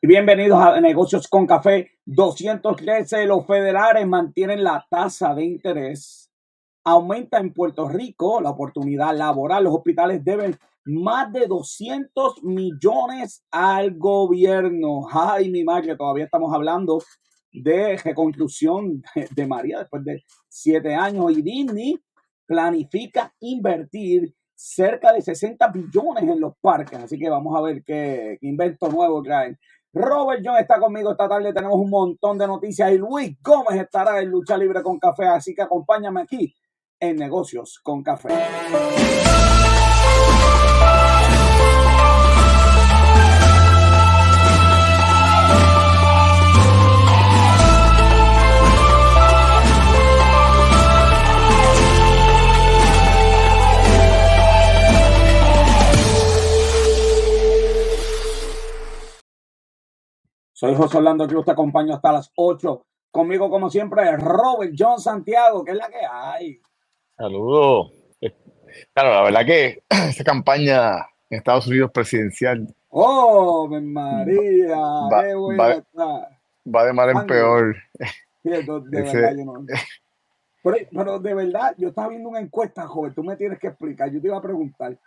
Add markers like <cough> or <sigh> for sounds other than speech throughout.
Bienvenidos a Negocios con Café 213. Los federales mantienen la tasa de interés. Aumenta en Puerto Rico la oportunidad laboral. Los hospitales deben más de 200 millones al gobierno. Ay, mi madre, todavía estamos hablando de reconstrucción de María después de siete años. Y Disney planifica invertir cerca de 60 billones en los parques. Así que vamos a ver qué, invento nuevo traen. Robert John está conmigo esta tarde. Tenemos un montón de noticias y Luis Gómez estará en Lucha Libre con Café. Así que acompáñame aquí en Negocios con Café. Soy José Orlando Cruz, te acompaño hasta las 8. Conmigo, como siempre, Robert John Santiago, que es la que hay. Saludos. Claro, la verdad que <clears throat> esa campaña en Estados Unidos presidencial. ¡Oh, María! Va, va, de mal en peor. de, verdad, yo no. Pero, pero, de verdad, yo estaba viendo una encuesta, joven, tú me tienes que explicar. Yo te iba a preguntar.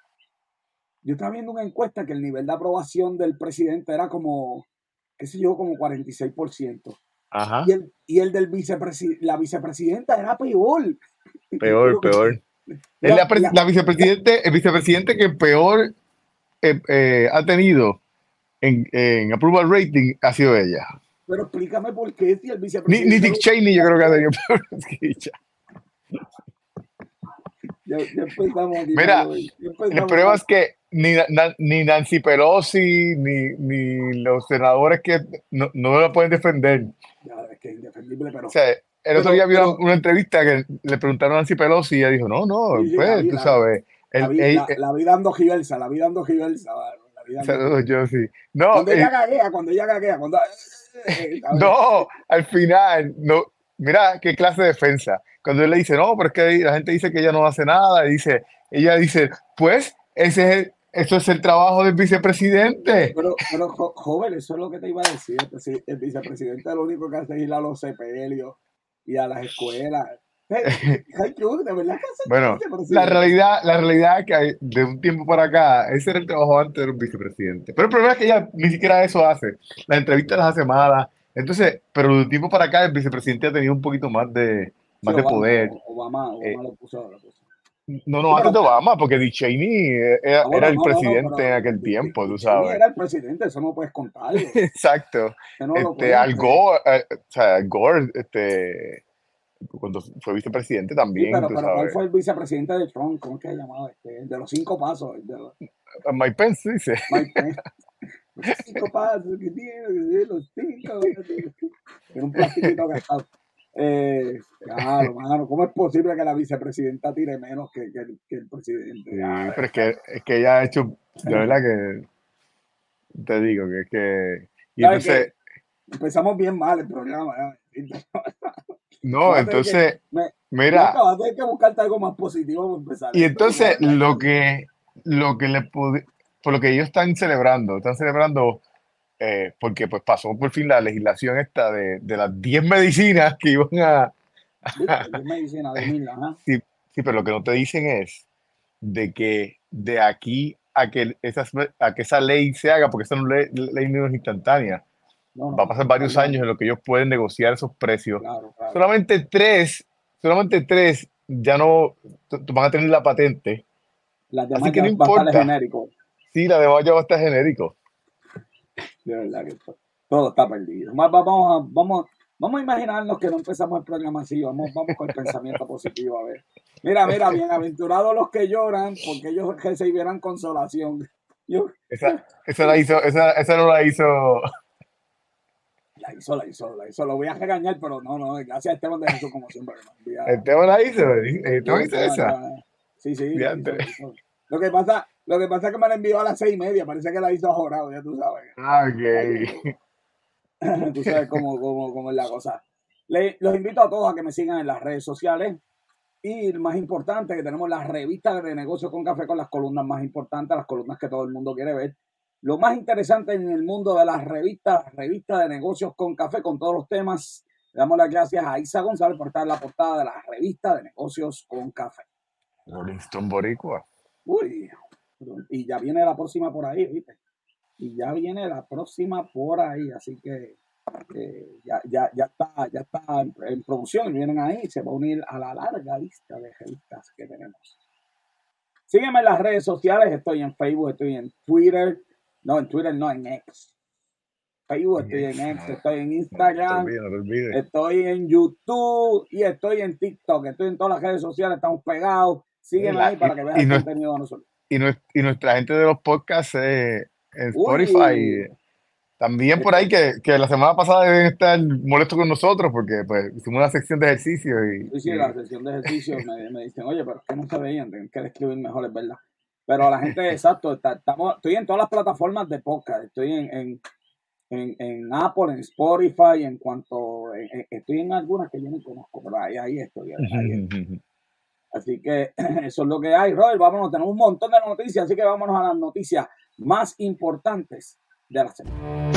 Yo estaba viendo una encuesta que el nivel de aprobación del presidente era como qué sé yo, como 46%. Ajá. Y el, y el del vicepresidente, la vicepresidenta era peor. <laughs> Peor, peor. La, la, vicepresidente, el vicepresidente que peor eh, eh, ha tenido en, en, approval rating ha sido ella. Pero explícame por qué si el vicepresidente. Ni, ni Dick Cheney yo creo que ha tenido peor <laughs> que ella. Ya, ya empezamos, Mira, el problema es que ni, ni Nancy Pelosi, ni, ni los senadores que no, no la pueden defender. Ya, es que es indefendible, pero... O sea, el otro día había una, entrevista que le preguntaron a Nancy Pelosi y ella dijo, no, no, pues, tú sabes. El, la, vida, la, vida dando giversa, la vida dando giversa. Saludos, yo sí. No, cuando ella gaguea, cuando ella gaguea, cuando... <laughs> no, al final, no, mira qué clase de defensa. Cuando él le dice, no, pero es que la gente dice que ella no hace nada, y dice, ella dice, pues ese es el, eso es el trabajo del vicepresidente. Pero, pero joven, eso es lo que te iba a decir. El vicepresidente lo único que hace es ir a los sepelios y a las escuelas. bueno, la realidad, la realidad es que de un tiempo para acá, ese era el trabajo antes de un vicepresidente. Pero el problema es que ella ni siquiera eso hace. Las entrevistas las hace malas. Entonces, pero de un tiempo para acá, el vicepresidente ha tenido un poquito más de, más de poder. Obama, Obama eh, lo puso, lo puso. No, no, antes de Obama, porque Dick Cheney era, el presidente en aquel tiempo, tú sabes. Era el presidente, eso no puedes contar. Exacto. este, Al Gore, eh, o sea, Al Gore, este, cuando fue vicepresidente también. pero, pero ¿cuál fue el vicepresidente de Trump? ¿Cómo es que se llamado? Este, de los cinco pasos. De los... Mike Pence dice. Mike Pence. Los cinco pasos que tiene, los cinco. Era un plastiquito gastado. Eh, claro, mano, ¿cómo es posible que la vicepresidenta tire menos que, que, el, presidente? Sí, pero es que, es que ella ha hecho, de verdad que te digo que es que. Y entonces, empezamos bien mal el programa. No, entonces, mira. Hay que buscarte algo más positivo para empezar. Y entonces, lo que, lo que le pude, por lo que ellos están celebrando, están celebrando eh, porque pues pasó por fin la legislación esta de, de las 10 medicinas que iban a... <laughs> medicinas de mil, sí, sí, pero lo que no te dicen es de que de aquí a que, esas, a que esa ley se haga, porque esa no ley, ley no es instantánea, va a pasar varios años en lo que ellos pueden negociar esos precios. Solamente tres, solamente tres ya no van a tener la patente. Las demás Así que no importa. genérico. Sí, la demás ya va a estar genérico de verdad que todo está perdido. Vamos a, vamos, vamos a imaginarnos que no empezamos el programa así, vamos, vamos con el pensamiento positivo a ver. Mira, mira, bienaventurados los que lloran, porque ellos recibirán consolación. Yo, esa, esa, la hizo, esa, esa no la hizo. La hizo, la hizo, la hizo. Lo voy a regañar, pero no, no, gracias a Esteban de Jesús, como siempre. Esteban la hizo, Esteban hizo esa. Sí, sí. Lo que pasa, lo que pasa es que me la envió a las seis y media, parece que la hizo jorado, ya tú sabes. Ah, ok. <laughs> tú sabes cómo, cómo, cómo es la cosa. los invito a todos a que me sigan en las redes sociales. Y más importante, que tenemos las revistas de negocio con café con las columnas más importantes, las columnas que todo el mundo quiere ver. lo más interesante en el mundo de las revistas, revista de negocios con café, con todos los temas. Le damos las gracias a Isa González por estar en la portada de la revista de negocios con café. Rolling Boricua. Uy, y ya viene la próxima por ahí, ¿viste? Y ya viene la próxima por ahí, así que eh, ya, ya, ya, está, ya está en, producción y vienen ahí, se va a unir a la larga lista de revistas que tenemos. Sígueme en las redes sociales, estoy en Facebook, estoy en Twitter, no, en Twitter no, en X. Facebook, estoy en X, estoy en Instagram, estoy en YouTube y estoy en TikTok, estoy en todas las redes sociales, estamos pegados. Sígueme ahí para que veas el contenido de nosotros. Y, nuestra gente de los podcasts eh, en Spotify. También por ahí que, que, la semana pasada deben estar molestos con nosotros porque pues hicimos una sección de ejercicio y... Sí, sí, la sección de ejercicio me, me, dicen, oye, pero que no se veían, tienen que describir mejor, es verdad. Pero la gente, <laughs> exacto, estamos, estoy en todas las plataformas de podcast, estoy en, en, en, en Apple, en Spotify, en cuanto, estoy en algunas que yo no conozco, pero ahí, ahí estoy. <laughs> Así que <clears throat> eso es lo que hay, Robert, vámonos, tenemos un montón de noticias, así que vámonos a las noticias más importantes de la semana.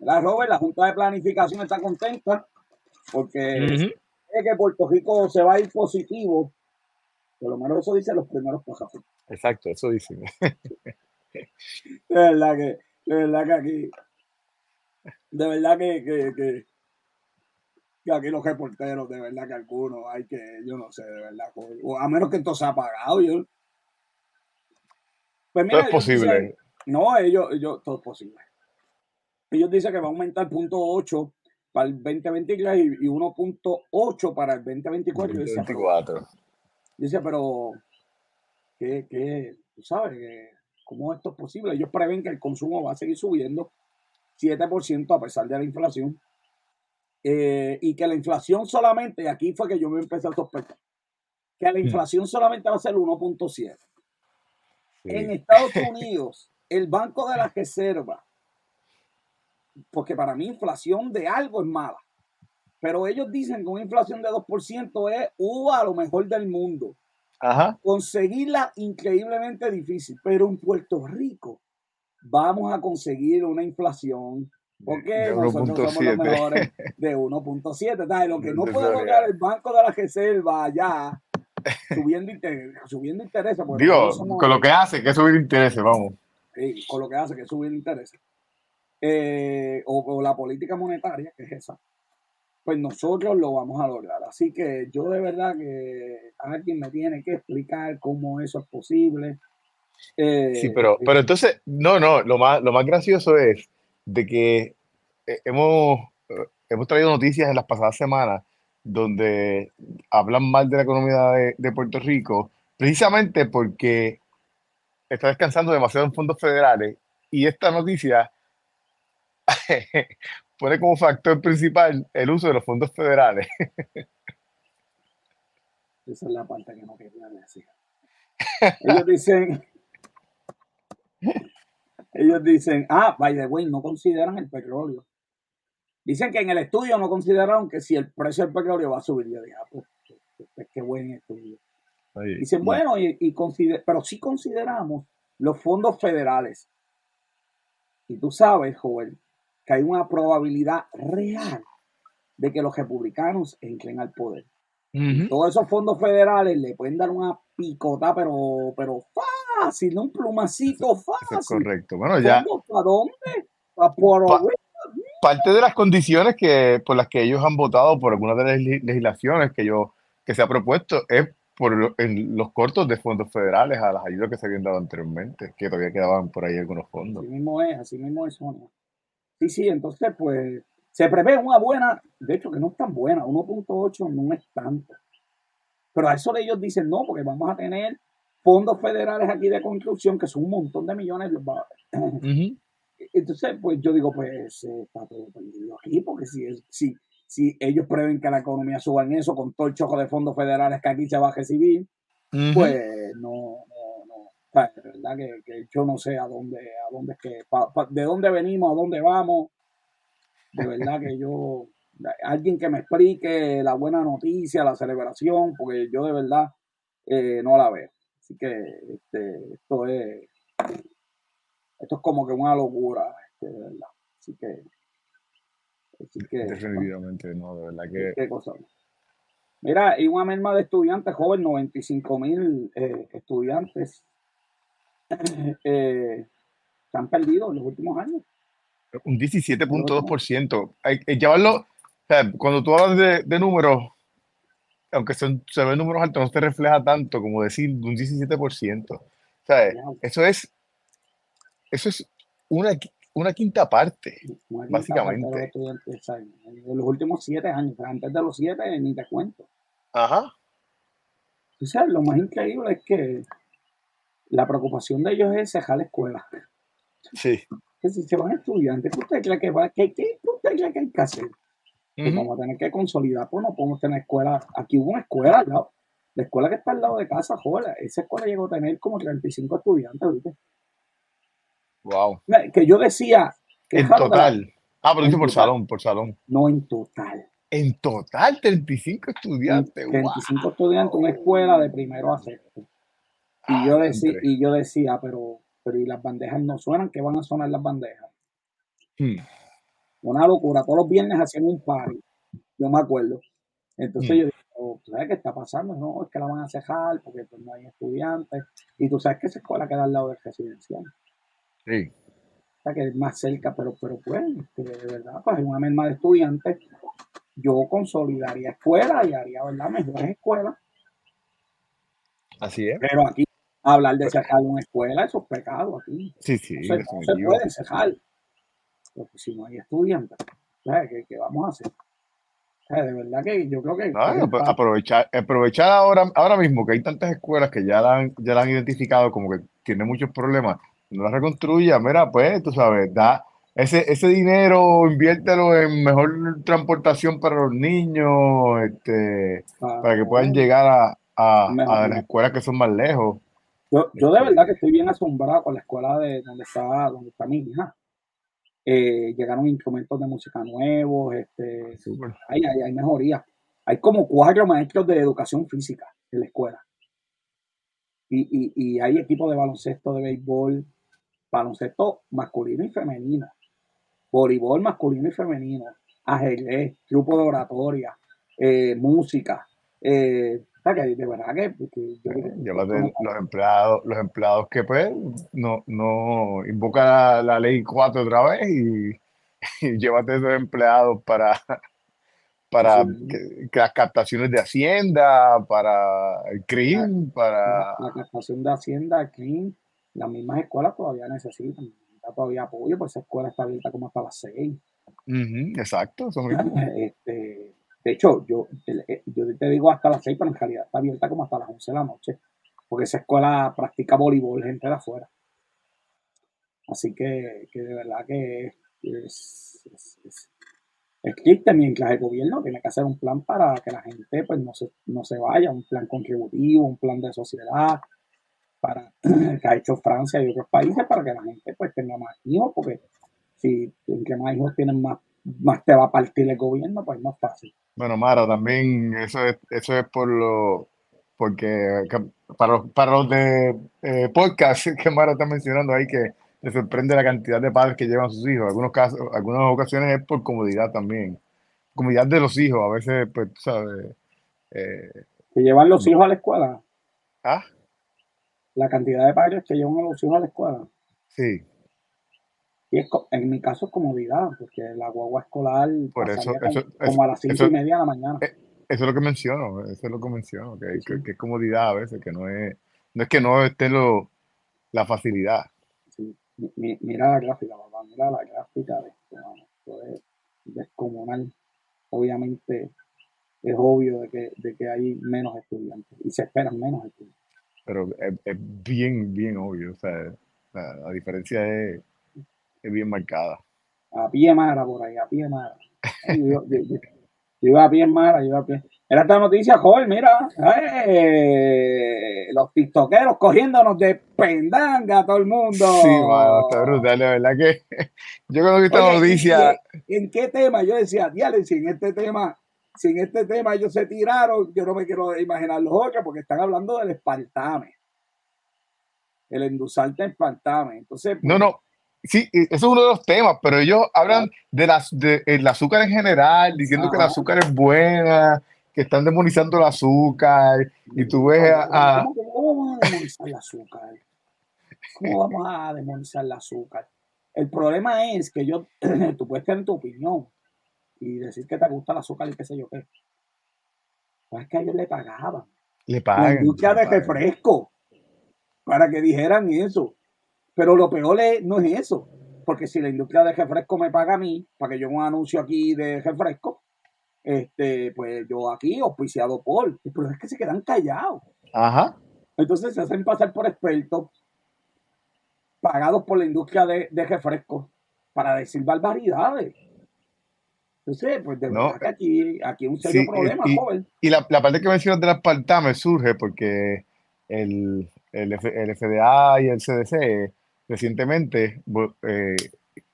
La Robert, la Junta de Planificación está contenta porque que Puerto Rico se va a ir positivo. Por lo menos eso dicen los primeros pasajeros. Exacto, eso dicen. <laughs> de verdad que, de verdad que aquí, de verdad que, que que aquí los reporteros, de verdad que algunos hay que, yo no sé, de verdad, o a menos que esto se ha apagado. Yo, pues mira, todo es posible. no, ellos, ellos, todo es posible. Ellos dicen que va a aumentar punto 8 para el 2023 y, 1.8 para el 2024. 2024. Dice, pero, ¿qué, qué, tú sabes, cómo esto es posible? Ellos prevén que el consumo va a seguir subiendo 7% a pesar de la inflación eh, y que la inflación solamente, aquí fue que yo me empecé a sospechar, que la mm. inflación solamente va a ser 1.7. En Estados Unidos, el Banco de la Reserva, porque para mí inflación de algo es mala, pero ellos dicen que una inflación de 2% es uh, a lo mejor del mundo. Conseguirla increíblemente difícil, pero en Puerto Rico vamos a conseguir una inflación porque nosotros somos los mejores de 1.7. Lo que <laughs> no puede lograr el Banco de la Reserva allá, <laughs> subiendo, interés, subiendo intereses. Digo, con lo que hace, que subir intereses, vamos. Sí, con lo que hace, que subir intereses. Eh, o con la política monetaria, que es esa. Pues nosotros lo vamos a lograr. Así que yo de verdad que alguien me tiene que explicar cómo eso es posible. Eh, sí, pero, pero entonces, no, no, lo más, lo más gracioso es de que eh, hemos, eh, hemos traído noticias en las pasadas semanas donde hablan mal de la economía de, Puerto Rico, precisamente porque está descansando demasiado en fondos federales y esta noticia <laughs> pone como factor principal el uso de los fondos federales. Esa es la parte que no quería decir. Ellos dicen, ellos dicen, ah, by the way, no consideran el petróleo. Dicen que en el estudio no consideraron que si el precio del petróleo va a subir. Yo dije, ah, pues, pues, qué buen estudio. Dicen, bueno, y, pero sí consideramos los fondos federales. Y tú sabes, Joel, que hay una probabilidad real de que los republicanos entren al poder. Todos esos fondos federales le pueden dar una picota, pero, pero fácil, un plumacito fácil. es correcto. Bueno, ya. ¿Para dónde? ¿Para por parte de las condiciones que por las que ellos han votado por algunas de las legislaciones que yo que se ha propuesto es por en los cortos de fondos federales a las ayudas que se habían dado anteriormente, que todavía quedaban por ahí algunos fondos. Así mismo es, así mismo es, Sonia. Sí, sí, entonces pues se prevé una buena, de hecho que no es tan buena, 1.8 no es tanto. Pero a eso de ellos dicen no, porque vamos a tener fondos federales aquí de construcción que son un montón de millones. <clears throat> Uh Entonces, pues yo digo, pues está todo perdido aquí, porque si, si, si ellos prevén que la economía suba en eso, con todo el choque de fondos federales que aquí se va a recibir, pues no, no, de verdad que, yo no sé a dónde, a dónde es que, de dónde venimos, a dónde vamos. De verdad que yo, alguien que me explique la buena noticia, la celebración, porque yo de verdad eh, no la veo. Así que este, esto es esto es como que una locura, este, de verdad. Así que, definitivamente no, de verdad que qué cosa. Mira, y una merma de estudiantes joven, 95 mil eh, estudiantes <laughs> eh, se han perdido en los últimos años. Un 17.2%. Hay que llevarlo, o sea, cuando tú hablas de, números, aunque se, se ven números altos, no te refleja tanto como decir un 17%. O sea, eso es, eso es una, una quinta parte, básicamente. en los últimos siete años, antes de los siete ni te cuento. Ajá. O sea, lo más increíble es que la preocupación de ellos es dejar la escuela. Sí. Que si se van estudiantes, ¿qué usted cree que, va, que, usted cree que hay que hacer? Pues vamos a tener que consolidar, pues no podemos tener escuela. Aquí hubo una escuela al lado. La escuela que está al lado de casa, joder, esa escuela llegó a tener como 35 estudiantes, ¿viste? Wow. Que yo decía. Que en total. ah, pero dice por salón, por salón. No en total. En total, 35 estudiantes. 35 estudiantes, una escuela de primero a sexto. Y, yo, ah, decía, y yo decía, pero, pero ¿y las bandejas no suenan? ¿Qué van a sonar las bandejas? Hmm. Una locura. Todos los viernes hacían un party. Yo me acuerdo. Entonces hmm. yo digo, oh, ¿tú sabes qué está pasando? No, es que la van a cejar porque pues, no hay estudiantes. Y tú sabes que esa escuela queda al lado del residencial. Sí. O sea, que es más cerca, pero, pero pues, este, de verdad, pues hay una misma de estudiantes. Yo consolidaría escuelas y haría, ¿verdad? Mejores escuelas. Así es. Pero aquí, hablar de cerrar una escuela, eso es pecado aquí. Sí, sí. No se, puede cerrar. Porque si no hay estudiantes, ¿qué, ¿qué, vamos a hacer? de verdad que yo creo que. aprovechar, aprovechar ahora, ahora mismo que hay tantas escuelas que ya la han, ya la han identificado como que tiene muchos problemas no la reconstruya, mira, pues, tú sabes, da ese, ese dinero, inviértelo en mejor transportación para los niños, este, para que puedan llegar a, a, las escuelas que son más lejos. Yo, yo de este, verdad que estoy bien asombrado con la escuela de donde está, donde está mi hija. Eh, llegaron instrumentos de música nuevos, este, hay, hay, hay mejorías. Hay como cuatro maestros de educación física en la escuela. Y, y, y hay equipos de baloncesto, de béisbol, baloncesto masculino y femenino, voleibol masculino y femenino, ajedrez, grupo de oratoria, eh, música. Eh, de verdad que, los empleados, los empleados que pues no, no invoca la, ley 4 otra vez <laughs> y, llévate esos empleados para, para las captaciones de Hacienda, para el CRIM, para... La, captación de Hacienda, CRIM, las mismas escuelas todavía necesitan, todavía apoyo, pues esa escuela está abierta como hasta las seis. exacto. <laughs> Este, de hecho, yo, eh, yo te digo hasta las seis, pero en realidad está abierta como hasta las once de la noche, porque esa escuela practica voleibol gente de afuera. Así que, que de verdad que es, es, es, triste mientras el gobierno tiene que hacer un plan para que la gente pues no se, no se vaya, un plan contributivo, un plan de sociedad, para <clears throat> que ha hecho Francia y otros países para que la gente pues tenga más hijos, porque si entre más hijos tienen más, más te va a partir el gobierno, pues es más fácil. Bueno, Mara, también eso es, eso es por lo porque para los, para los de eh, podcast <laughs> que Mara está mencionando ahí que le sorprende la cantidad de padres que llevan a sus hijos. Algunos casos, algunas ocasiones es por comodidad también. Comodidad de los hijos, a veces, pues, sabes. Eh, que llevan los hijos a la escuela. Ah la cantidad de padres que llevan a los hijos a la escuela. Sí. Y es, en mi caso es comodidad, porque la guagua escolar Por eso, como, a las cinco y media de la mañana. Eh, eso es lo que menciono, eso es lo que menciono, que, es comodidad a veces, que no es, no es que no esté lo, la facilidad. Sí. Mira la gráfica, papá, mira la gráfica de esto, esto es descomunal. Obviamente es obvio de que, de que hay menos estudiantes y se esperan menos estudiantes pero es, bien, bien obvio. O sea, la, diferencia es, es, bien marcada. A pie mara por ahí, a pie mara. Yo, iba a pie mara, yo iba a pie. Era esta noticia, joven, mira, eh, los tiktokeros cogiéndonos de pendanga a todo el mundo. Sí, mano, está brutal, la verdad que <laughs> yo cuando vi esta noticia... ¿En qué tema? Yo decía, diale, si en este tema, si en este tema ellos se tiraron, yo no me quiero imaginar los otros, porque están hablando del espartame. El endulzante espartame. Entonces, no, no, Sí, eso es uno de los temas, pero ellos hablan de las de, el azúcar en general, diciendo que el azúcar es buena, que están demonizando el azúcar, y tú ves a... ¿Cómo, vamos a demonizar el azúcar? ¿Cómo vamos a demonizar el azúcar? El problema es que yo, <clears throat> tú puedes tener tu opinión y decir que te gusta el azúcar y qué sé yo qué. Pero es que a ellos le pagaban. Le pagan. La industria de refresco para que dijeran eso. Pero lo peor no es eso, porque si la industria de refresco me paga a mí, para que yo un anuncio aquí de refresco, este, pues yo aquí auspiciado por, pero es que se quedan callados. Ajá. Entonces se hacen pasar por expertos pagados por la industria de, de refresco para decir barbaridades. Entonces, pues de verdad que aquí, aquí hay un serio problema, y, joven. Y la, la, parte que mencionas de la me surge porque el, el, el FDA y el CDC recientemente eh,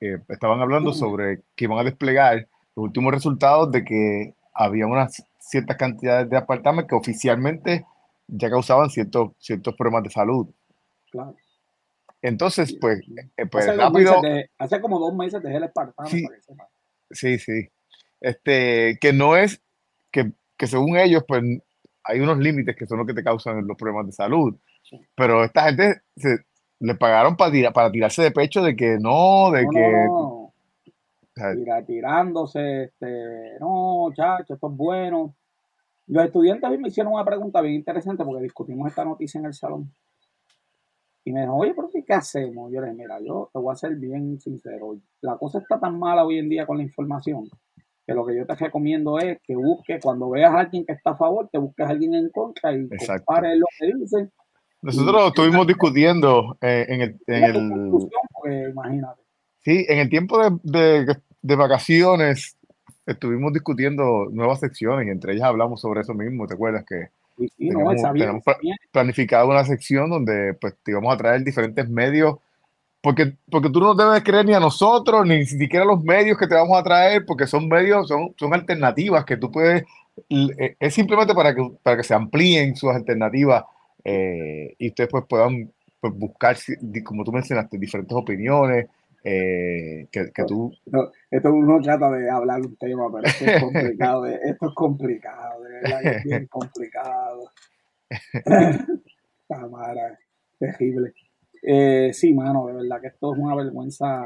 eh, estaban hablando sobre que iban a desplegar los últimos resultados de que había unas ciertas cantidades de apartamentos que oficialmente ya causaban ciertos, ciertos problemas de salud. Claro. Entonces, pues, eh, pues hace rápido. hace como dos meses dejé el espartano. Sí, sí, sí. Este, que no es, que, que según ellos, pues hay unos límites que son los que te causan los problemas de salud. Pero esta gente se, le pagaron para, para tirarse de pecho de que no, de que... No, tirándose, este, no, chacho, esto es bueno. Los estudiantes me hicieron una pregunta bien interesante porque discutimos esta noticia en el salón. Y me dijo, oye, pero ¿qué hacemos? Yo le dije, mira, yo te voy a ser bien sincero. La cosa está tan mala hoy en día con la información que lo que yo te recomiendo es que busques, cuando veas a alguien que está a favor, te busques a alguien en contra y compares lo que dice nosotros estuvimos discutiendo eh, en el... En el pues, imagínate. Sí, en el tiempo de, de, vacaciones estuvimos discutiendo nuevas secciones y entre ellas hablamos sobre eso mismo, ¿te acuerdas? Que no, tenemos planificado una sección donde pues te íbamos a traer diferentes medios, porque, porque tú no debes creer ni a nosotros, ni siquiera a los medios que te vamos a traer, porque son medios, son, son alternativas que tú puedes, eh, es simplemente para que, para que se amplíen sus alternativas eh, y ustedes pues puedan pues, buscar, como tú mencionaste, diferentes opiniones. Eh, que, que, tú... esto uno trata de hablar un tema, pero esto es complicado, esto es complicado, de verdad es bien complicado. <laughs> Cámara, terrible. Eh, sí, mano, de verdad que esto es una vergüenza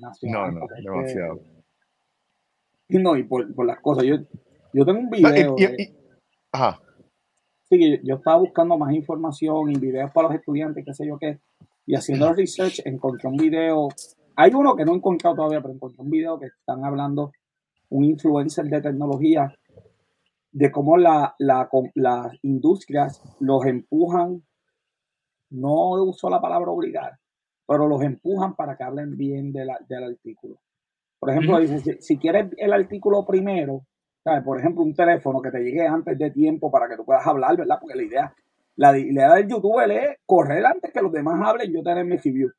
nacional. No, no, demasiado. y no, y por, por, las cosas, yo, yo tengo un video. ajá yo estaba buscando más información y videos para los estudiantes, qué sé yo qué, y haciendo research encontré un video, hay uno que no he encontrado todavía, pero encontré un video que están hablando un influencer de tecnología de cómo la, la, las industrias los empujan, no uso la palabra obligar, pero los empujan para que hablen bien de del artículo. Por ejemplo, dice, si quieres el artículo primero, por ejemplo, un teléfono que te llegue antes de tiempo para que tú puedas hablar, ¿verdad? Porque la idea, la, idea del youtuber es correr antes que los demás hablen y yo tener mi review.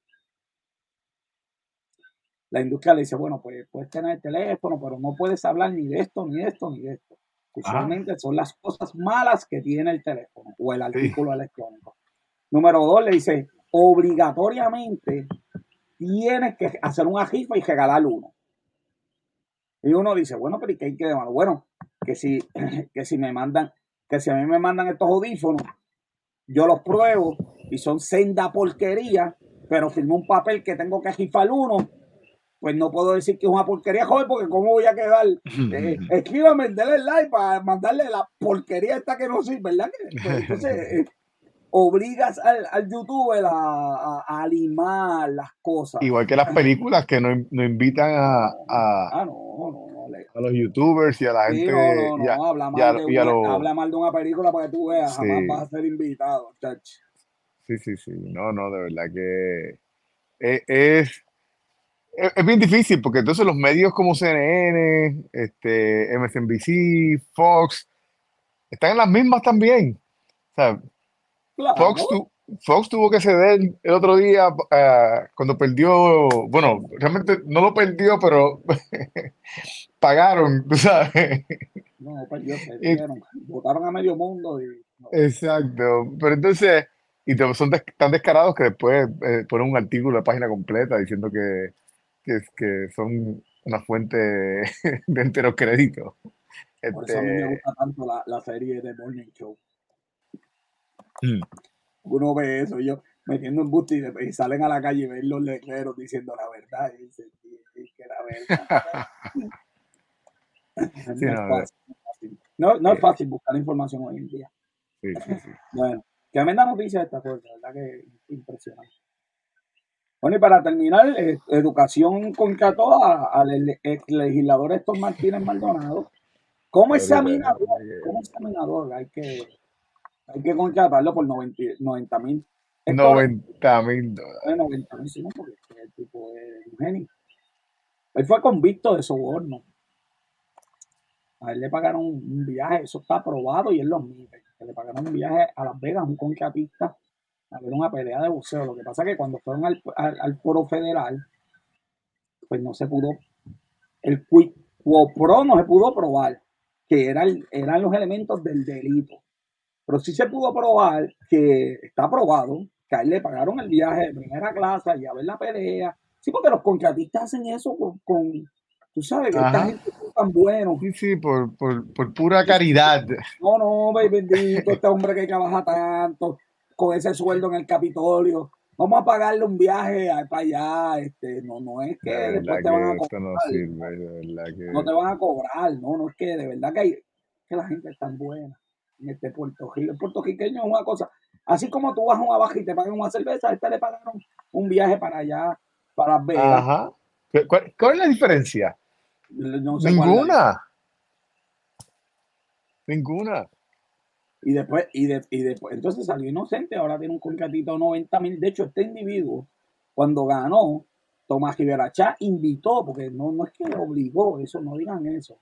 La industria le dice, bueno, pues puedes tener el teléfono, pero no puedes hablar ni de esto, ni de esto, ni de esto. Usualmente son las cosas malas que tiene el teléfono o el artículo electrónico. Número dos, le dice, obligatoriamente tienes que hacer una rifa y regalar uno. Y uno dice, bueno, pero ¿y qué hay que de malo? Bueno, que si, <clears throat> que si me mandan, que si a mí me mandan estos audífonos, yo los pruebo y son senda porquería, pero firmé un papel que tengo que rifar uno, pues no puedo decir que es una porquería, joder, porque ¿cómo voy a quedar? <laughs> Eh, escríbame, denle like para mandarle la porquería esta que no sirve, ¿verdad? <laughs> Pues, entonces, eh, obligas al, al youtuber a, a, limar las cosas. Igual que las películas que no, no invitan a, a, ah, no, no, a los youtubers y a la gente. No, no, no, habla, mal de una, habla mal de una película para que tú veas, jamás vas a ser invitado, chach. Sí, sí, sí, no, no, de verdad que es, es, es, bien difícil porque entonces los medios como CNN, este, MSNBC, Fox, están en las mismas también. O sea, Fox, Fox, tuvo que ceder el otro día uh, cuando perdió, bueno, realmente no lo perdió, pero <laughs> pagaron, tú sabes. No, perdió, perdieron, votaron a medio mundo. Y, Exacto, pero entonces, y son tan descarados que después eh, ponen un artículo de página completa diciendo que, que, que son una fuente <laughs> de entero crédito. Por eso a mí me este gusta tanto la, la serie de Morning Show. Mm. Uno ve eso, yo metiendo en busti y, salen a la calle y ven los letreros diciendo la verdad. Y dicen que la verdad. <laughs> <laughs> no, no, es fácil buscar información hoy en día. Sí. <laughs> Bueno, tremenda noticia esta cosa, verdad que impresionante. Bueno, y para terminar, eh, educación contrató al ex legislador Héctor Martínez Maldonado como examinador. Como examinador, hay que, hay que contratarlo por 90 mil. 90 mil dólares. 90 mil, sí, porque el tipo es un genio. Él fue convicto de soborno. A él le pagaron un viaje, eso está aprobado y él lo mide. Le pagaron un viaje a Las Vegas, un contratista a ver una pelea de boxeo. Lo que pasa es que cuando fueron al, al, foro federal, pues no se pudo, el quid pro no se pudo probar que eran, eran los elementos del delito. Pero sí se pudo probar que está probado que a él le pagaron el viaje de primera clase y a ver la pelea. Sí, porque los contratistas hacen eso con, tú sabes, que esta gente es tan buenos. Sí, sí, por, por, por pura caridad. No, no, bendito, este hombre que trabaja tanto con ese sueldo en el Capitolio. Vamos a pagarle un viaje para allá. Este, no, no es que después te van a cobrar. No, sirve, no, te van a cobrar, no, no es que de verdad que, hay, que la gente es tan buena en este Puerto Rico. El puertorriqueño es una cosa. Así como tú vas a una baja y te pagan una cerveza, a este le pagaron un viaje para allá, para ver Ajá. ¿Cuál, es la diferencia? Ninguna. Ninguna. Y después, y, de, y después, entonces salió inocente, ahora tiene un contratito de 90 mil. De hecho, este individuo, cuando ganó, Tomás Rivera invitó, porque no, no es que obligó, eso, no digan eso.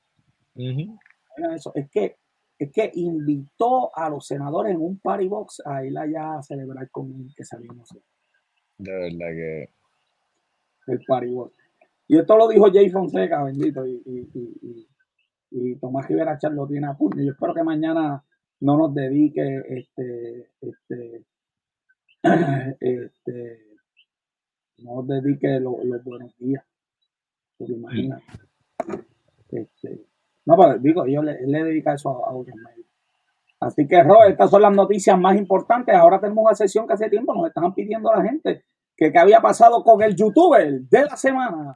eso. Es que, es que invitó a los senadores en un party box a ir allá a celebrar con él que inocente. De verdad que. El party box. Y esto lo dijo Jay Fonseca, bendito, y, y, y, Tomás Rivera lo tiene a puño. Yo espero que mañana no nos dedique este, este, <clears throat> este no nos dedique los buenos días. Porque imagínate. Este, no, pero digo, yo le, le dedica eso a, otros medios. Así que, Robert, estas son las noticias más importantes. Ahora tenemos una sesión que hace tiempo nos estaban pidiendo a la gente que qué había pasado con el youtuber de la semana.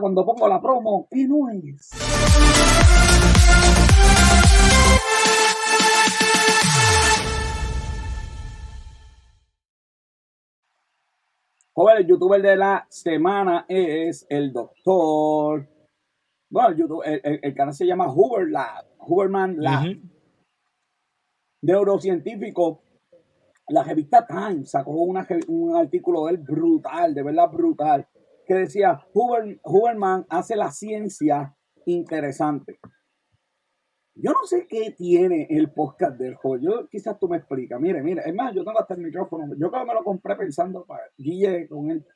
Cuando pongo la promo, ¿qué no es? Joven, el youtuber de la semana es el doctor. Bueno, el, YouTube, el, canal se llama Hoover Lab, Hooverman Lab. Neurocientífico. La revista Time sacó un artículo de él brutal, de verdad brutal, que decía: Hoover, Hooverman hace la ciencia interesante. Yo no sé qué tiene el podcast del juego. Yo, quizás tú me explicas. Mire, mire. Es más, yo tengo hasta el micrófono. Yo creo que me lo compré pensando para Guille con él.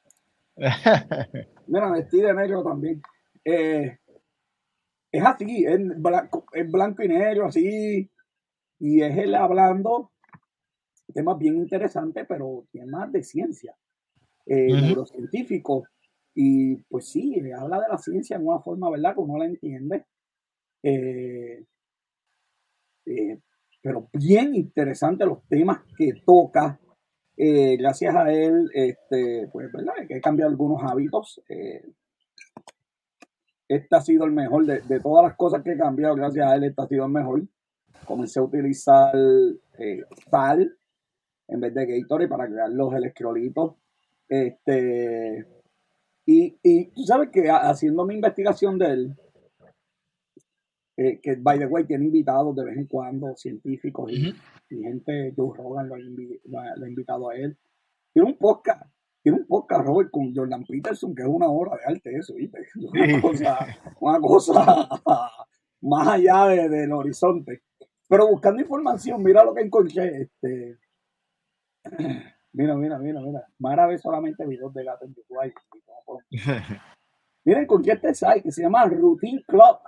<laughs> Mira, vestí de negro también. Eh, es así, es blanco, es blanco y negro, así. Y es él hablando temas bien interesantes, pero temas de ciencia, eh, neurocientífico. Y pues sí, habla de la ciencia de una forma, ¿verdad? Que uno la entiende. Eh, eh, pero bien interesante los temas que toca. Eh, gracias a él, este, pues, ¿verdad? He cambiado algunos hábitos. Eh, este ha sido el mejor de, todas las cosas que he cambiado. Gracias a él, este ha sido el mejor. Comencé a utilizar sal en vez de Gatorade para crear los electrolitos. Este, y, y tú sabes que haciendo mi investigación de él, eh, que by the way tiene invitados de vez en cuando, científicos y, gente, Joe Rogan lo ha, invitado a él. Tiene un podcast, tiene un podcast, Robert, con Jordan Peterson, que es una obra de arte eso, ¿viste? <laughs> Una cosa, una cosa <laughs> más allá del horizonte. Pero buscando información, mira lo que encontré. Este, <clears throat> mira, mira, mira, mira. Mara ve solamente videos de gatos en YouTube. <laughs> Miren, encontré este site que se llama Routine Club.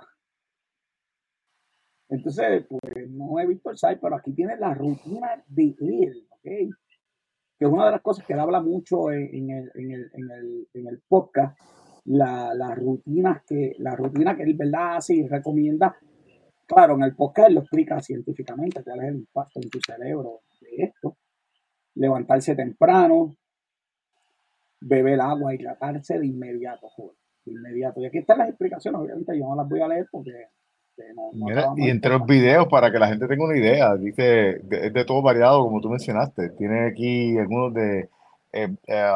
Entonces, pues no he visto el site, pero aquí tiene la rutina de él, ¿ok? Que es una de las cosas que él habla mucho en, el, en, el, en, el, en el podcast, la, las rutinas que, la rutina que él, ¿verdad? Hace y recomienda. Claro, en el podcast él lo explica científicamente cuál es el impacto en tu cerebro de esto. Levantarse temprano, beber agua, y hidratarse de inmediato, joder, de inmediato. Y aquí están las explicaciones, obviamente yo no las voy a leer porque y entre los videos, para que la gente tenga una idea, dice, es de, todo variado, como tú mencionaste. Tiene aquí algunos de eh, eh,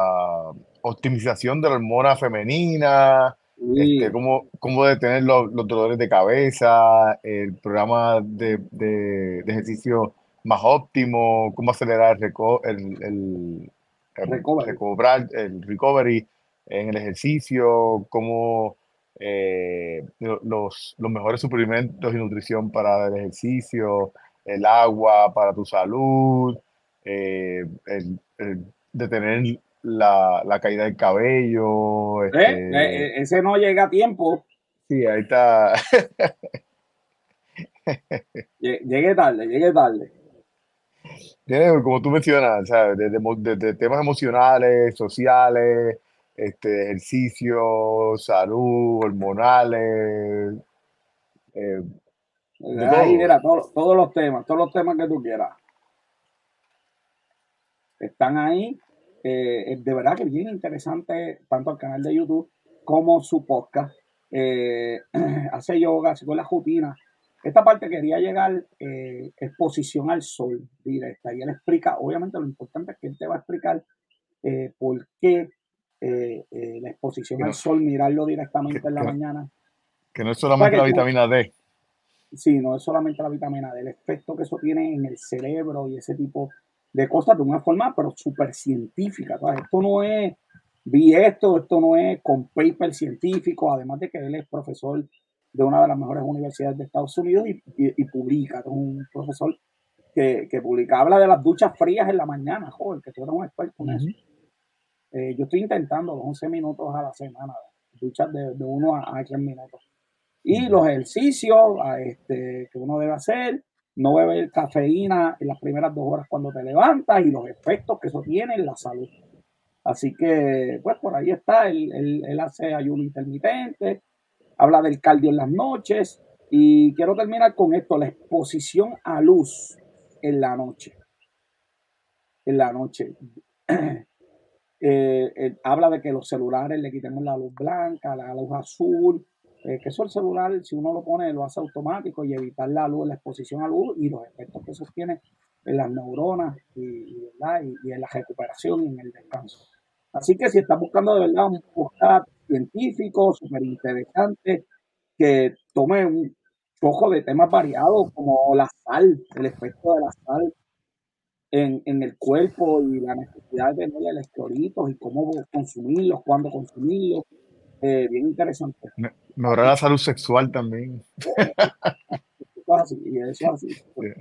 optimización de la hormona femenina, este, cómo, cómo detener los, dolores de cabeza, el programa de, de, ejercicio más óptimo, cómo acelerar el, el, el, recovery. el recovery en el ejercicio, cómo eh, los, los, mejores suplementos y nutrición para el ejercicio, el agua para tu salud, eh, el, detener la, la, caída del cabello. ¿Eh? Este ese no llega a tiempo. Sí, ahí está. <laughs> llegué tarde, llegué tarde. Como tú mencionas, de temas emocionales, sociales, este, ejercicio, salud, hormonales. Eh, ahí, mira, todos los temas, todos los temas que tú quieras. Están ahí. Eh, de verdad que bien interesante tanto el canal de YouTube como su podcast. Eh, <clears throat> hace yoga, hace con la rutina. Esta parte quería llegar exposición al sol directa y él explica, obviamente lo importante es que él te va a explicar por qué eh, eh, la exposición al sol, mirarlo directamente en la mañana. Que no es solamente la vitamina D. Sí, no es solamente la vitamina D, el efecto que eso tiene en el cerebro y ese tipo de cosas de una forma, pero súper científica. Esto no es, vi esto, esto no es con paper científico, además de que él es profesor de una de las mejores universidades de Estados Unidos y, publica, es un profesor que, publica, habla de las duchas frías en la mañana, joder, que tú eres un experto en eso. Eh, yo estoy intentando 11 minutos a la semana, duchas de, de 1 a, 3 minutos. Y los ejercicios este, que uno debe hacer, no beber cafeína en las primeras dos horas cuando te levantas y los efectos que eso tiene en la salud. Así que, pues por ahí está, él, él, hace ayuno intermitente, habla del cardio en las noches y quiero terminar con esto, la exposición a luz en la noche. En la noche. <clears throat> Eh, eh, habla de que los celulares le quitemos la luz blanca, la luz azul, eh, que eso el celular, si uno lo pone, lo hace automático y evitar la luz, la exposición a luz y los efectos que eso tiene en las neuronas y, en la recuperación y en el descanso. Así que si estás buscando de verdad un podcast científico, súper interesante, que tome un poco de temas variados como la sal, el efecto de la sal en, el cuerpo y la necesidad de tener electrolitos y cómo consumirlos, cuándo consumirlos. Eh, bien interesante. Mejorar la salud sexual también. Eso es así, y eso es así. <laughs>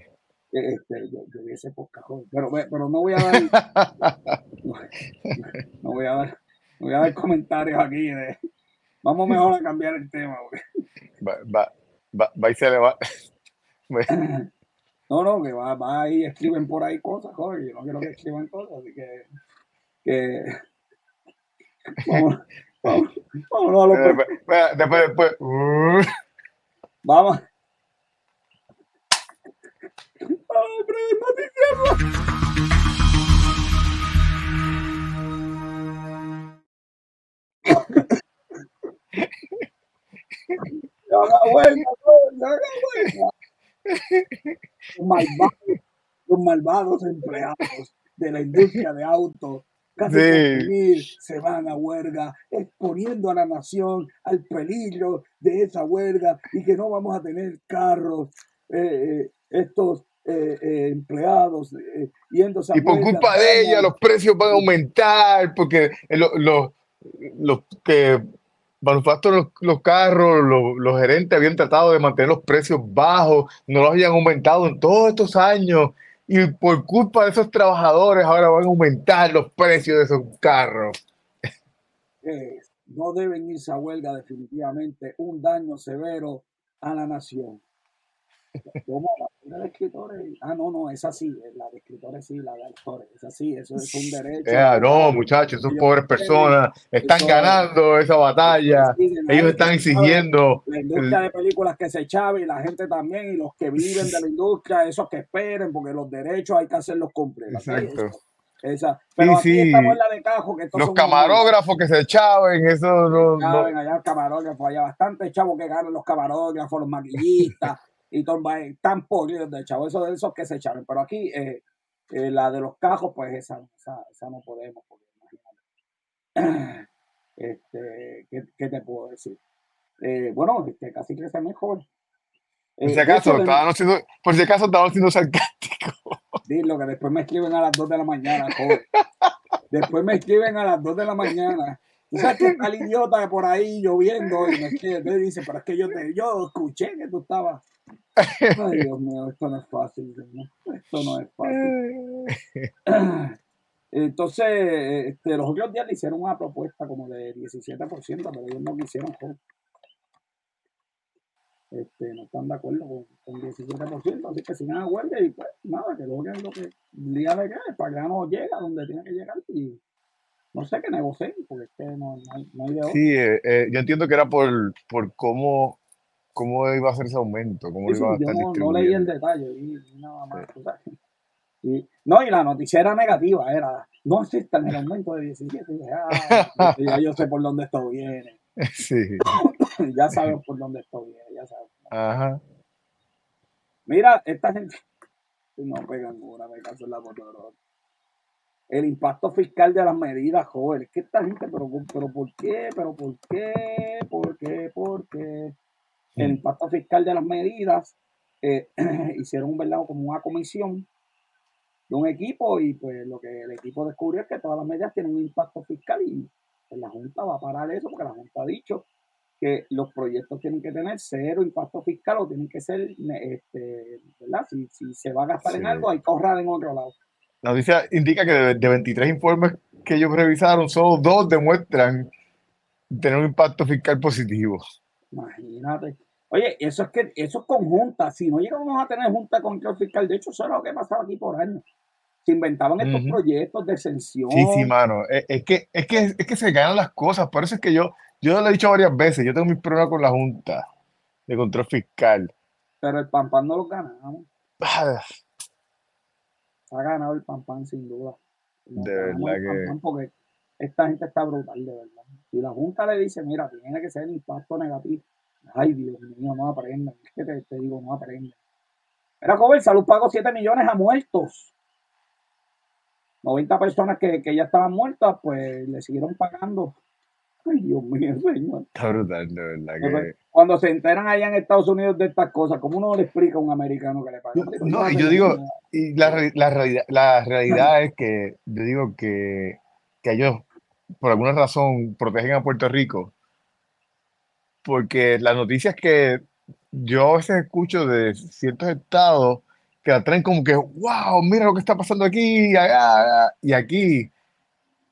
Este, yo, yo vi ese podcast, pero, pero no voy a dar, <laughs> no, voy a dar, no voy a dar comentarios aquí de, vamos mejor a cambiar el tema. Va, va, va, va y se le va. <laughs> No, no, que va, va ahí, escriben por ahí cosas, joder, yo no quiero que escriban cosas, así que, que vamos, <laughs> vamos, vamos a lo después, después, después. Vamos. Pero noticias. Ya haga vuelta, ya haga vuelta los malvados, empleados de la industria de autos casi se van a huelga, exponiendo a la nación al peligro de esa huelga y que no vamos a tener carros, eh, eh, estos eh, empleados yéndose a Y por culpa de ella los precios van a aumentar porque los que manufacturan los, carros, los, gerentes habían tratado de mantener los precios bajos, no los habían aumentado en todos estos años. Y por culpa de esos trabajadores ahora van a aumentar los precios de esos carros. Eh, no deben irse a huelga definitivamente. Un daño severo a la nación. ¿Cómo? La de escritores. Ah, no, no, es así. La de escritores sí, la de actores. Es así, eso es un derecho. no, muchachos, son pobres personas están ganando esa batalla. Ellos están exigiendo. La industria de películas que se echaba y la gente también, y los que viven de la industria, esos que esperen, porque los derechos hay que hacerlos cumplir. Exacto. Esa. Pero sí, aquí estamos en la de Cajo. Que los camarógrafos que se echaban, eso no. no. allá camarógrafos, allá bastante chavos que ganan los camarógrafos, los maquillistas y tan podridos de chavo, eso de esos que se echaron. Pero aquí, eh, eh, la de los cajos, pues esa, esa, no podemos, porque <clears throat> Este, ¿qué, te puedo decir? Eh, bueno, este, casi crece mejor. Por si acaso, estaban siendo, por si acaso estaban siendo sarcásticos. Dilo que después me escriben a las 2 de la mañana, joven. Después me escriben a las 2 de la mañana. Tú sabes que está el idiota por ahí lloviendo y me escribe, me dice, pero es que yo te, yo escuché que tú estabas Ay, Dios mío, esto no es fácil. Esto no es fácil. <laughs> Entonces, este, los otros días le hicieron una propuesta como de 17%, pero ellos no quisieron. Este, no están de acuerdo con, con 17%, así que sigan a huelga y pues nada, que lo que lo que día de que para que no llega donde tiene que llegar y no sé qué negocien, porque es que no, hay, no hay de Sí, eh, eh, yo entiendo que era por, por cómo cómo iba a ser ese aumento, cómo iba a estar yo no, leí el detalle, y nada más. Y, no, y la noticia era negativa, era, no existe el aumento de 17. Y dije, ah, <laughs> ya yo sé por dónde esto viene. Sí. <laughs> ya sabes por dónde esto viene, ya sabes. Ajá. Mira, esta gente, <laughs> no pegan una, me caso en la foto, el impacto fiscal de las medidas, joven. Es que esta gente, pero, pero ¿por qué? ¿Pero por qué? ¿Por qué? ¿Por qué? El impacto fiscal de las medidas, eh, <clears throat> hicieron un verdad como una comisión de un equipo y pues lo que el equipo descubrió es que todas las medidas tienen un impacto fiscal y pues, la Junta va a parar eso porque la Junta ha dicho que los proyectos tienen que tener cero impacto fiscal o tienen que ser, este, ¿verdad? Si, se va a gastar en algo, hay que ahorrar en otro lado. La noticia indica que de, de 23 informes que ellos revisaron, solo dos demuestran tener un impacto fiscal positivo. Imagínate. Oye, eso es que eso es conjunta. Si no llegamos a tener junta con el fiscal, de hecho, eso es lo que pasaba aquí por años. Se inventaban estos proyectos de exención. Sí, sí, mano. Es, que, es, que, es que se ganan las cosas. Por eso es que yo, yo lo he dicho varias veces, yo tengo mis problemas con la Junta de Control Fiscal. Pero el pan no lo ganamos. Ah. ha ganado el pan sin duda. de verdad que. porque esta gente está brutal, de verdad. Si la Junta le dice, mira, tiene que ser el impacto negativo Ay, Dios mío, no aprendan. <laughs> ¿Qué te, te digo? No aprendan. Era joven, Salud pagó 7 millones a muertos. 90 personas que, que ya estaban muertas, pues le siguieron pagando. Ay, Dios mío, <laughs> señor. Está brutal, de verdad. Cuando se enteran allá en Estados Unidos de estas cosas, ¿cómo uno le explica a un americano que le paga? No, yo digo, y la, la, realidad, la realidad es que yo digo que, que ellos, por alguna razón, protegen a Puerto Rico porque las noticias que yo a veces escucho de ciertos estados que la traen como que, wow, mira lo que está pasando aquí y allá, y aquí.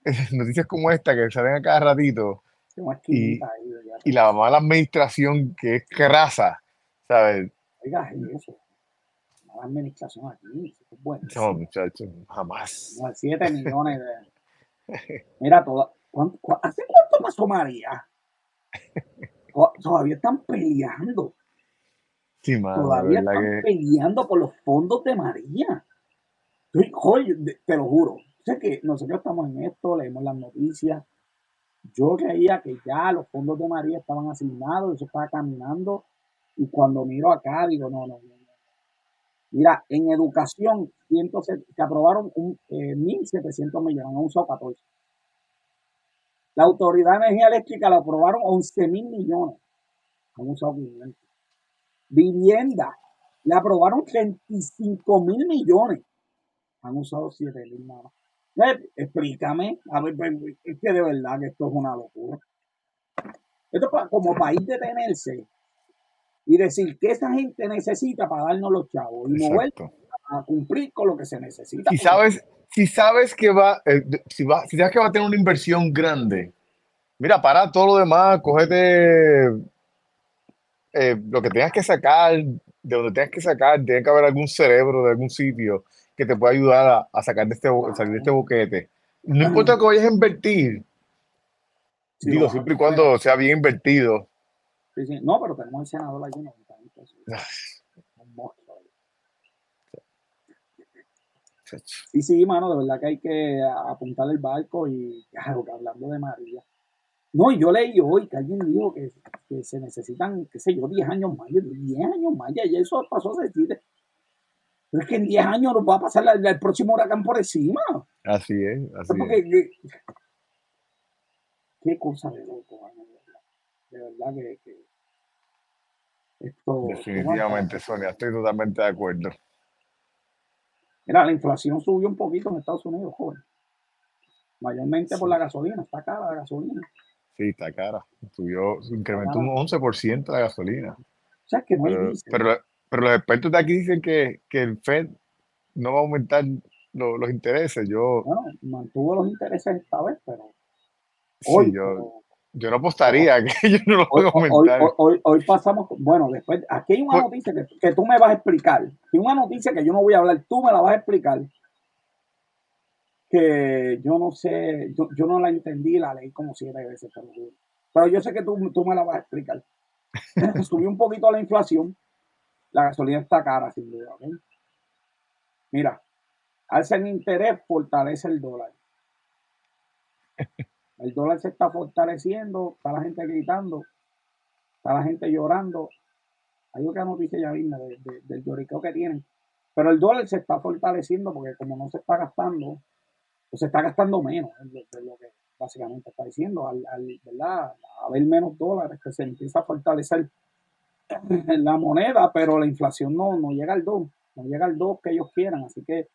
<laughs> Noticias como esta que salen a cada ratito. Y, y, la mala administración que es crasa, ¿sabes? Oiga, eso. Mala administración aquí, es bueno. No, muchachos, jamás. 7 millones de. <laughs> Mira, todo. ¿hace cuánto pasó María? <laughs> todavía están peleando. todavía están peleando por los fondos de María. te lo juro. Sé que nosotros estamos en esto, leemos las noticias. Yo creía que ya los fondos de María estaban asignados, eso estaba caminando. Y cuando miro acá, digo, no, no, no. Mira, en educación se aprobaron un, 1.700 eh, millones, han usado 14. La Autoridad de Energía Eléctrica la aprobaron 11 mil millones. Han usado Vivienda, le aprobaron 35 mil millones. Han usado 7 mil nada explícame, a ver, pues, es que de verdad que esto es una locura. Esto es como país detenerse y decir que esa gente necesita para darnos los chavos y mover a cumplir con lo que se necesita. Si sabes, si sabes que va, eh, si va, si sabes que va a tener una inversión grande, mira, para todo lo demás, cógete eh, lo que tengas que sacar, de donde tengas que sacar, tiene que haber algún cerebro de algún sitio que te pueda ayudar a, sacar de este, salir de este boquete. No importa que vayas a invertir, digo, siempre y cuando sea. bien invertido. No, pero tenemos el senador allí, no, <laughs> Sí, sí, mano, de verdad que hay que apuntar el barco y claro, hablando de María. No, yo leí hoy que alguien dijo que, que, se necesitan, qué sé yo, 10 años más. 10 años más, ya, eso pasó hace 7. Pero es que en 10 años nos va a pasar el próximo huracán por encima. Así es, así es. Que, qué cosa de loco, de verdad, que, que esto, Definitivamente, Sonia, estoy totalmente de acuerdo. Mira, la inflación subió un poquito en Estados Unidos, joven. Mayormente por la gasolina, está cara la gasolina. Sí, está cara. Subió, incrementó un 11% la gasolina. O sea, que no pero, pero, pero, los expertos de aquí dicen que, que el Fed no va a aumentar los intereses. Yo, bueno, mantuvo los intereses esta vez, pero. Sí, yo, yo no apostaría <laughs> que yo no lo puedo aumentar. Hoy, hoy, pasamos, bueno, después, aquí hay una noticia que, que, tú me vas a explicar. Hay una noticia que yo no voy a hablar, tú me la vas a explicar. Que yo no sé, yo, yo no la entendí, la leí como siete veces, pero, pero yo sé que tú, tú me la vas a explicar. <laughs> Subió un poquito la inflación, la gasolina está cara, sin duda. ¿okay? Mira, alza el interés, fortalece el dólar. El dólar se está fortaleciendo, está la gente gritando, está la gente llorando. Hay otra noticia ya vino del lloriqueo que tienen. Pero el dólar se está fortaleciendo porque como no se está gastando, pues se está gastando menos, de lo que básicamente está diciendo. Al, al menos dólares, que se empieza a fortalecer la moneda, pero la inflación no, no llega al 2, no llega al 2 que ellos quieran. Así que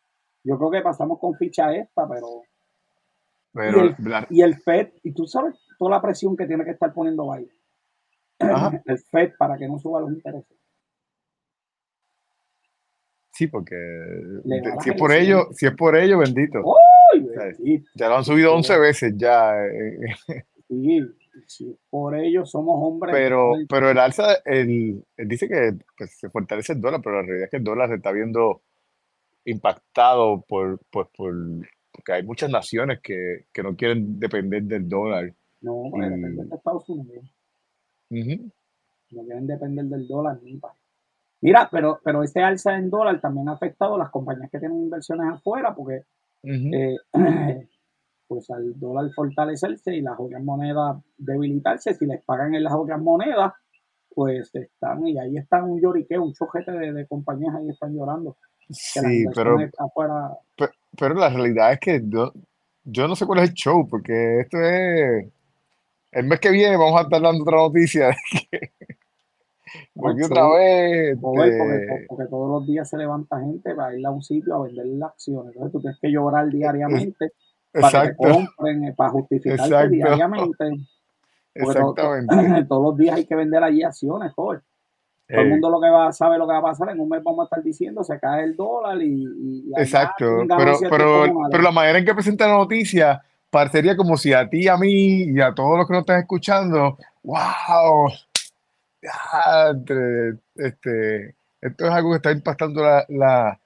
yo creo que pasamos con ficha esta, pero y, el, FED, y tú sabes toda la presión que tiene que estar poniendo Biden. <clears throat> El FED para que no suba los intereses. Sí, porque si es por ello, si es por ello, bendito. Ya lo han subido 11 veces ya. Eh. Sí, sí, por ello somos hombres. Pero, pero el alza, él dice que pues, se fortalece el dólar, pero la realidad es que el dólar se está viendo impactado por, pues, por porque hay muchas naciones que, que no quieren depender del dólar. No, quieren depender de Estados Unidos. No quieren depender del dólar ni Mira, pero, pero ese alza en dólar también ha afectado a las compañías que tienen inversiones afuera, porque eh, <clears throat> pues al dólar fortalecerse y las otras monedas debilitarse, si les pagan en las otras monedas, pues están, y ahí están un lloriqueo, un chojete de, de compañías ahí están llorando. Sí, pero, pero, la realidad es que yo, yo no sé cuál es el show, porque esto es. El mes que viene vamos a estar dando otra noticia. <laughs> porque otra vez. Este porque, todos los días se levanta gente para ir a un sitio a vender las acciones. Entonces tú tienes que llorar diariamente para que compren, eh, para justificarte diariamente. Exactamente. <clears throat> Todos, los días hay que vender allí acciones, joder. Todo el eh, mundo lo que va sabe lo que va a pasar. En un mes vamos a estar diciendo se cae el dólar y. exacto. Pero, pero, pero la manera en que presenta la noticia parecería como si a ti, a mí y a todos los que nos están escuchando, ¡wow! Este, esto es algo que está impactando la, la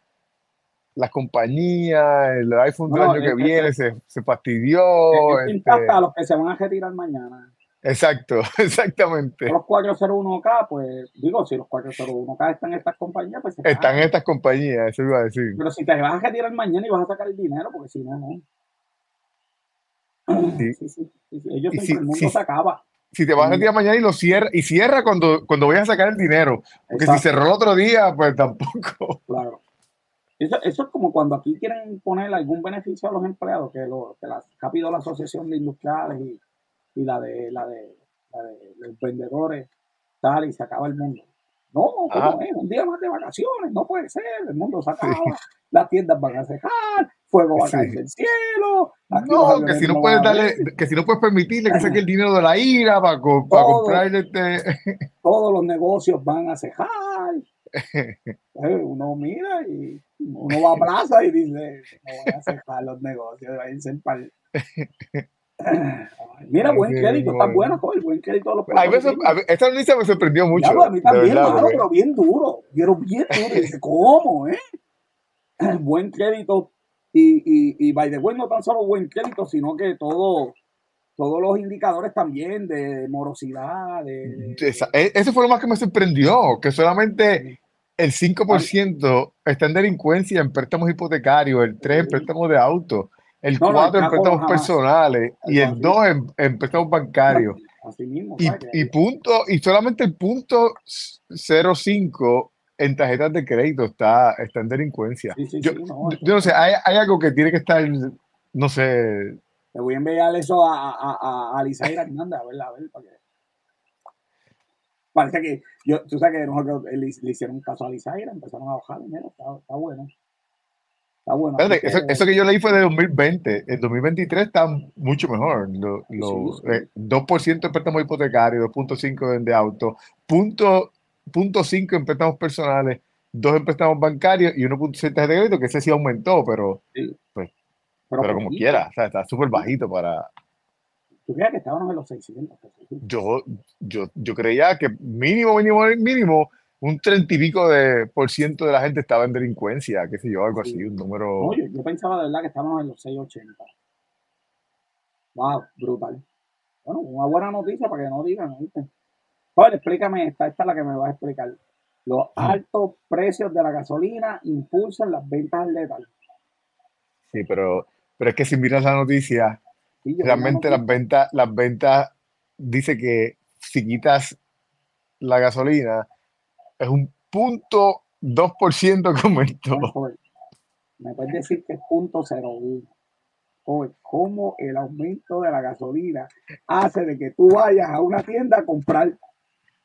las compañías, el iPhone del año que viene se, se fastidió. Esto impacta este a los que se van a retirar mañana. Exacto, <laughs> exactamente. Los 401k, pues digo, si los 401k están en estas compañías, pues están en estas compañías, eso iba a decir. Pero si te vas a retirar mañana y vas a sacar el dinero, porque si no, no. Sí. Sí, sí, Ellos si, el mundo se acaba. Si te vas a retirar mañana y lo cierra, y cierra cuando, cuando vayas a sacar el dinero. Porque si cerró el otro día, pues <laughs> tampoco. Claro. Eso, eso, es como cuando aquí quieren poner algún beneficio a los empleados, que, lo, que la, ha la Asociación de Industriales y y la de, la de, la de los vendedores, tal, y se acaba el mundo. No, ¿cómo es? Un día más de vacaciones, no puede ser, el mundo se acaba, las tiendas van a cejar, fuego va a caer del cielo. No, que si no, puedes darle, que si no puedes permitirle que saque <laughs> el dinero de la ira para, para comprarle este... <laughs> Todos los negocios van a cejar. <laughs> Eh, uno mira y uno va a plaza y dice, no van a cejar los negocios, váyanse en pal. <laughs> Mira, buen crédito, está bueno, el buen crédito los a veces, Esta noticia me sorprendió mucho. a mí también, pero bien duro. Vieron bien duro. Dice, ¿cómo, eh? <clears throat> buen crédito. Y, y, y by the way, no tan solo buen crédito, sino que todo, todos los indicadores también de morosidad. De, e, Eso fue lo más que me sorprendió, que solamente el 5% está en delincuencia en préstamos hipotecarios, el 3% en préstamos de auto el 4 en préstamos personales y el 2 en, préstamos bancarios. y, punto, y solamente el punto 0,5 en tarjetas de crédito está, está en delincuencia. yo, no, sé, hay, hay, algo que tiene que estar, no sé. Le voy a enviar eso a, a, a, a Hernández, a ver, a ver, para que... Parece que, yo, tú sabes que le hicieron un caso a Lizaira, empezaron a bajar dinero, está, está bueno. Está bueno. eso, que yo leí fue de 2020. En 2023 está mucho mejor. Lo, lo, 2% eh, en préstamos hipotecarios, 2.5% de auto, punto, punto en préstamos personales, 2 en préstamos bancarios y 1.7 de crédito, que ese sí aumentó, pero, pues, pero, como quiera, o sea, está súper bajito para... ¿Tú creías que estábamos en los 600? Yo, yo, yo creía que mínimo, mínimo, mínimo un treinta y pico de por ciento de la gente estaba en delincuencia, qué sé yo, algo así, un número. Oye, yo pensaba de verdad que estábamos en los 680. Wow, brutal. Bueno, una buena noticia para que no digan, ¿viste? Joder, explícame esta, esta es la que me vas a explicar. Los altos precios de la gasolina impulsan las ventas al letal. Sí, pero, pero es que si miras la noticia, realmente las ventas, las ventas dice que si quitas la gasolina, es un punto 2% que aumentó. Me puedes decir que es punto 01. cómo el aumento de la gasolina hace de que tú vayas a una tienda a comprar.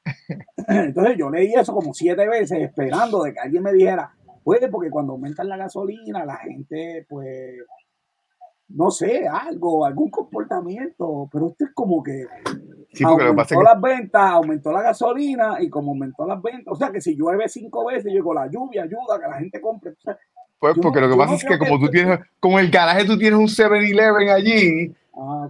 <laughs> Entonces yo leí eso como siete veces esperando de que alguien me dijera, puede porque cuando aumentan la gasolina la gente pues no sé, algo, algún comportamiento, pero esto es como que aumentó las ventas, aumentó la gasolina y como aumentó las ventas, o sea que si llueve cinco veces, yo digo, la lluvia ayuda a que la gente compre. pues porque lo que pasa es que como tú tienes, como el garaje tú tienes un 7-Eleven allí, ah,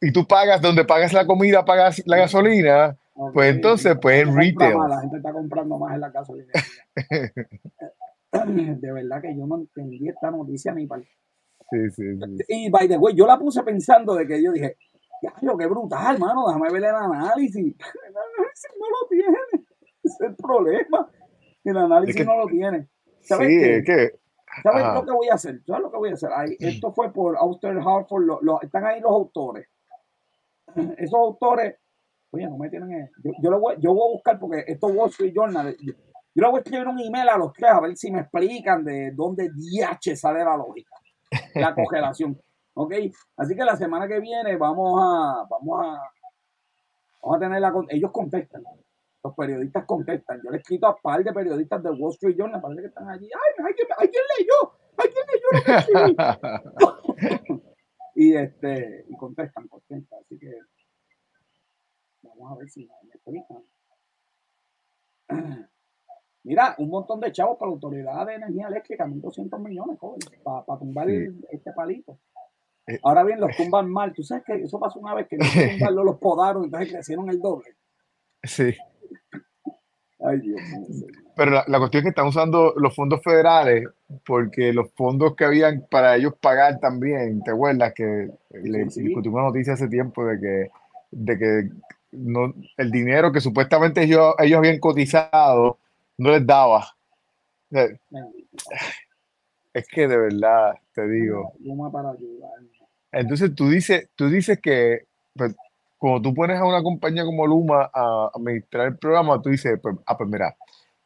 y tú pagas, donde pagas la comida, pagas la gasolina, pues entonces, pues en retail. la gente está comprando más en la gasolina. <laughs> de verdad que yo no entendí esta noticia ni para Sí, sí, Y by the way, yo la puse pensando de que yo dije, lo que brutal, hermano, déjame ver el análisis. El análisis no lo tiene. <laughs> Es el problema. El análisis no lo tiene. ¿Sabes sí, qué? es que. ¿Sabes lo que voy a hacer? ¿Sabes lo que voy a hacer? esto fue por Auster Hartford. están ahí los autores. <laughs> Esos autores, oye, no me tienen. Yo, yo, lo voy, yo voy a buscar porque esto Wall Street Journal. Yo, yo le voy a escribir un email a los tres a ver si me explican de dónde DH sale la lógica la <laughs> congelación. ¿Ok? Así que la semana que viene vamos a, vamos a, vamos a tener la, ellos contestan, los periodistas contestan. Yo le he escrito a par de periodistas de Wall Street Journal, parece que están allí. ¡Ay, hay quien, hay quien leyó! ¡Hay quien leyó <laughs> y este, y contestan, contestan. Así que vamos a ver si me explican. Mira, un montón de chavos para la Autoridad de Energía Eléctrica, 1.200 millones, joven, para, tumbar este palito. Eh, Ahora bien, los tumban mal. Tú sabes que eso pasó una vez que los <laughs> tumban, los podaron, entonces crecieron el doble. Sí. Ay, Dios mío. Pero la, cuestión es que están usando los fondos federales porque los fondos que habían para ellos pagar también, ¿te acuerdas? Que le discutimos una noticia hace tiempo de que, de que no, el dinero que supuestamente ellos, ellos habían cotizado no les daba. Es que de verdad, te digo. Entonces tú dices, tú dices que pues, cuando tú pones a una compañía como Luma a administrar el programa, tú dices, pues, ah, pues mira,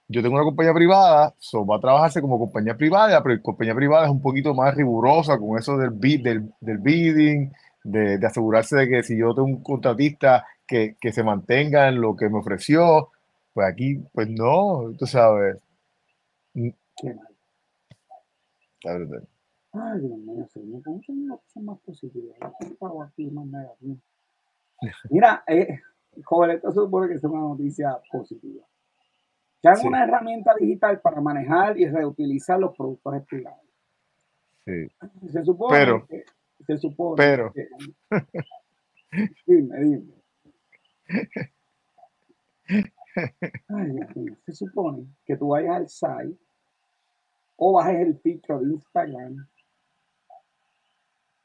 yo tengo una compañía privada, so va a trabajarse como compañía privada, pero la compañía privada es un poquito más rigurosa con eso del, del, del bidding, de, de, asegurarse de que si yo tengo un contratista que, que se mantenga en lo que me ofreció, Pues aquí, pues no, tú sabes. Qué mal. Ay, Dios mío, señor, ¿cómo son las cosas más positivas? aquí más <laughs> negativas. Mira, eh, joven, esto se supone que es una noticia positiva. Que hagan una herramienta digital para manejar y reutilizar los productos expirados. Sí. Se supone pero, que, se supone pero. que, <laughs> dime, dime. <laughs> Ay, Dios mío. Se supone que tú vayas al site o bajes el filtro de Instagram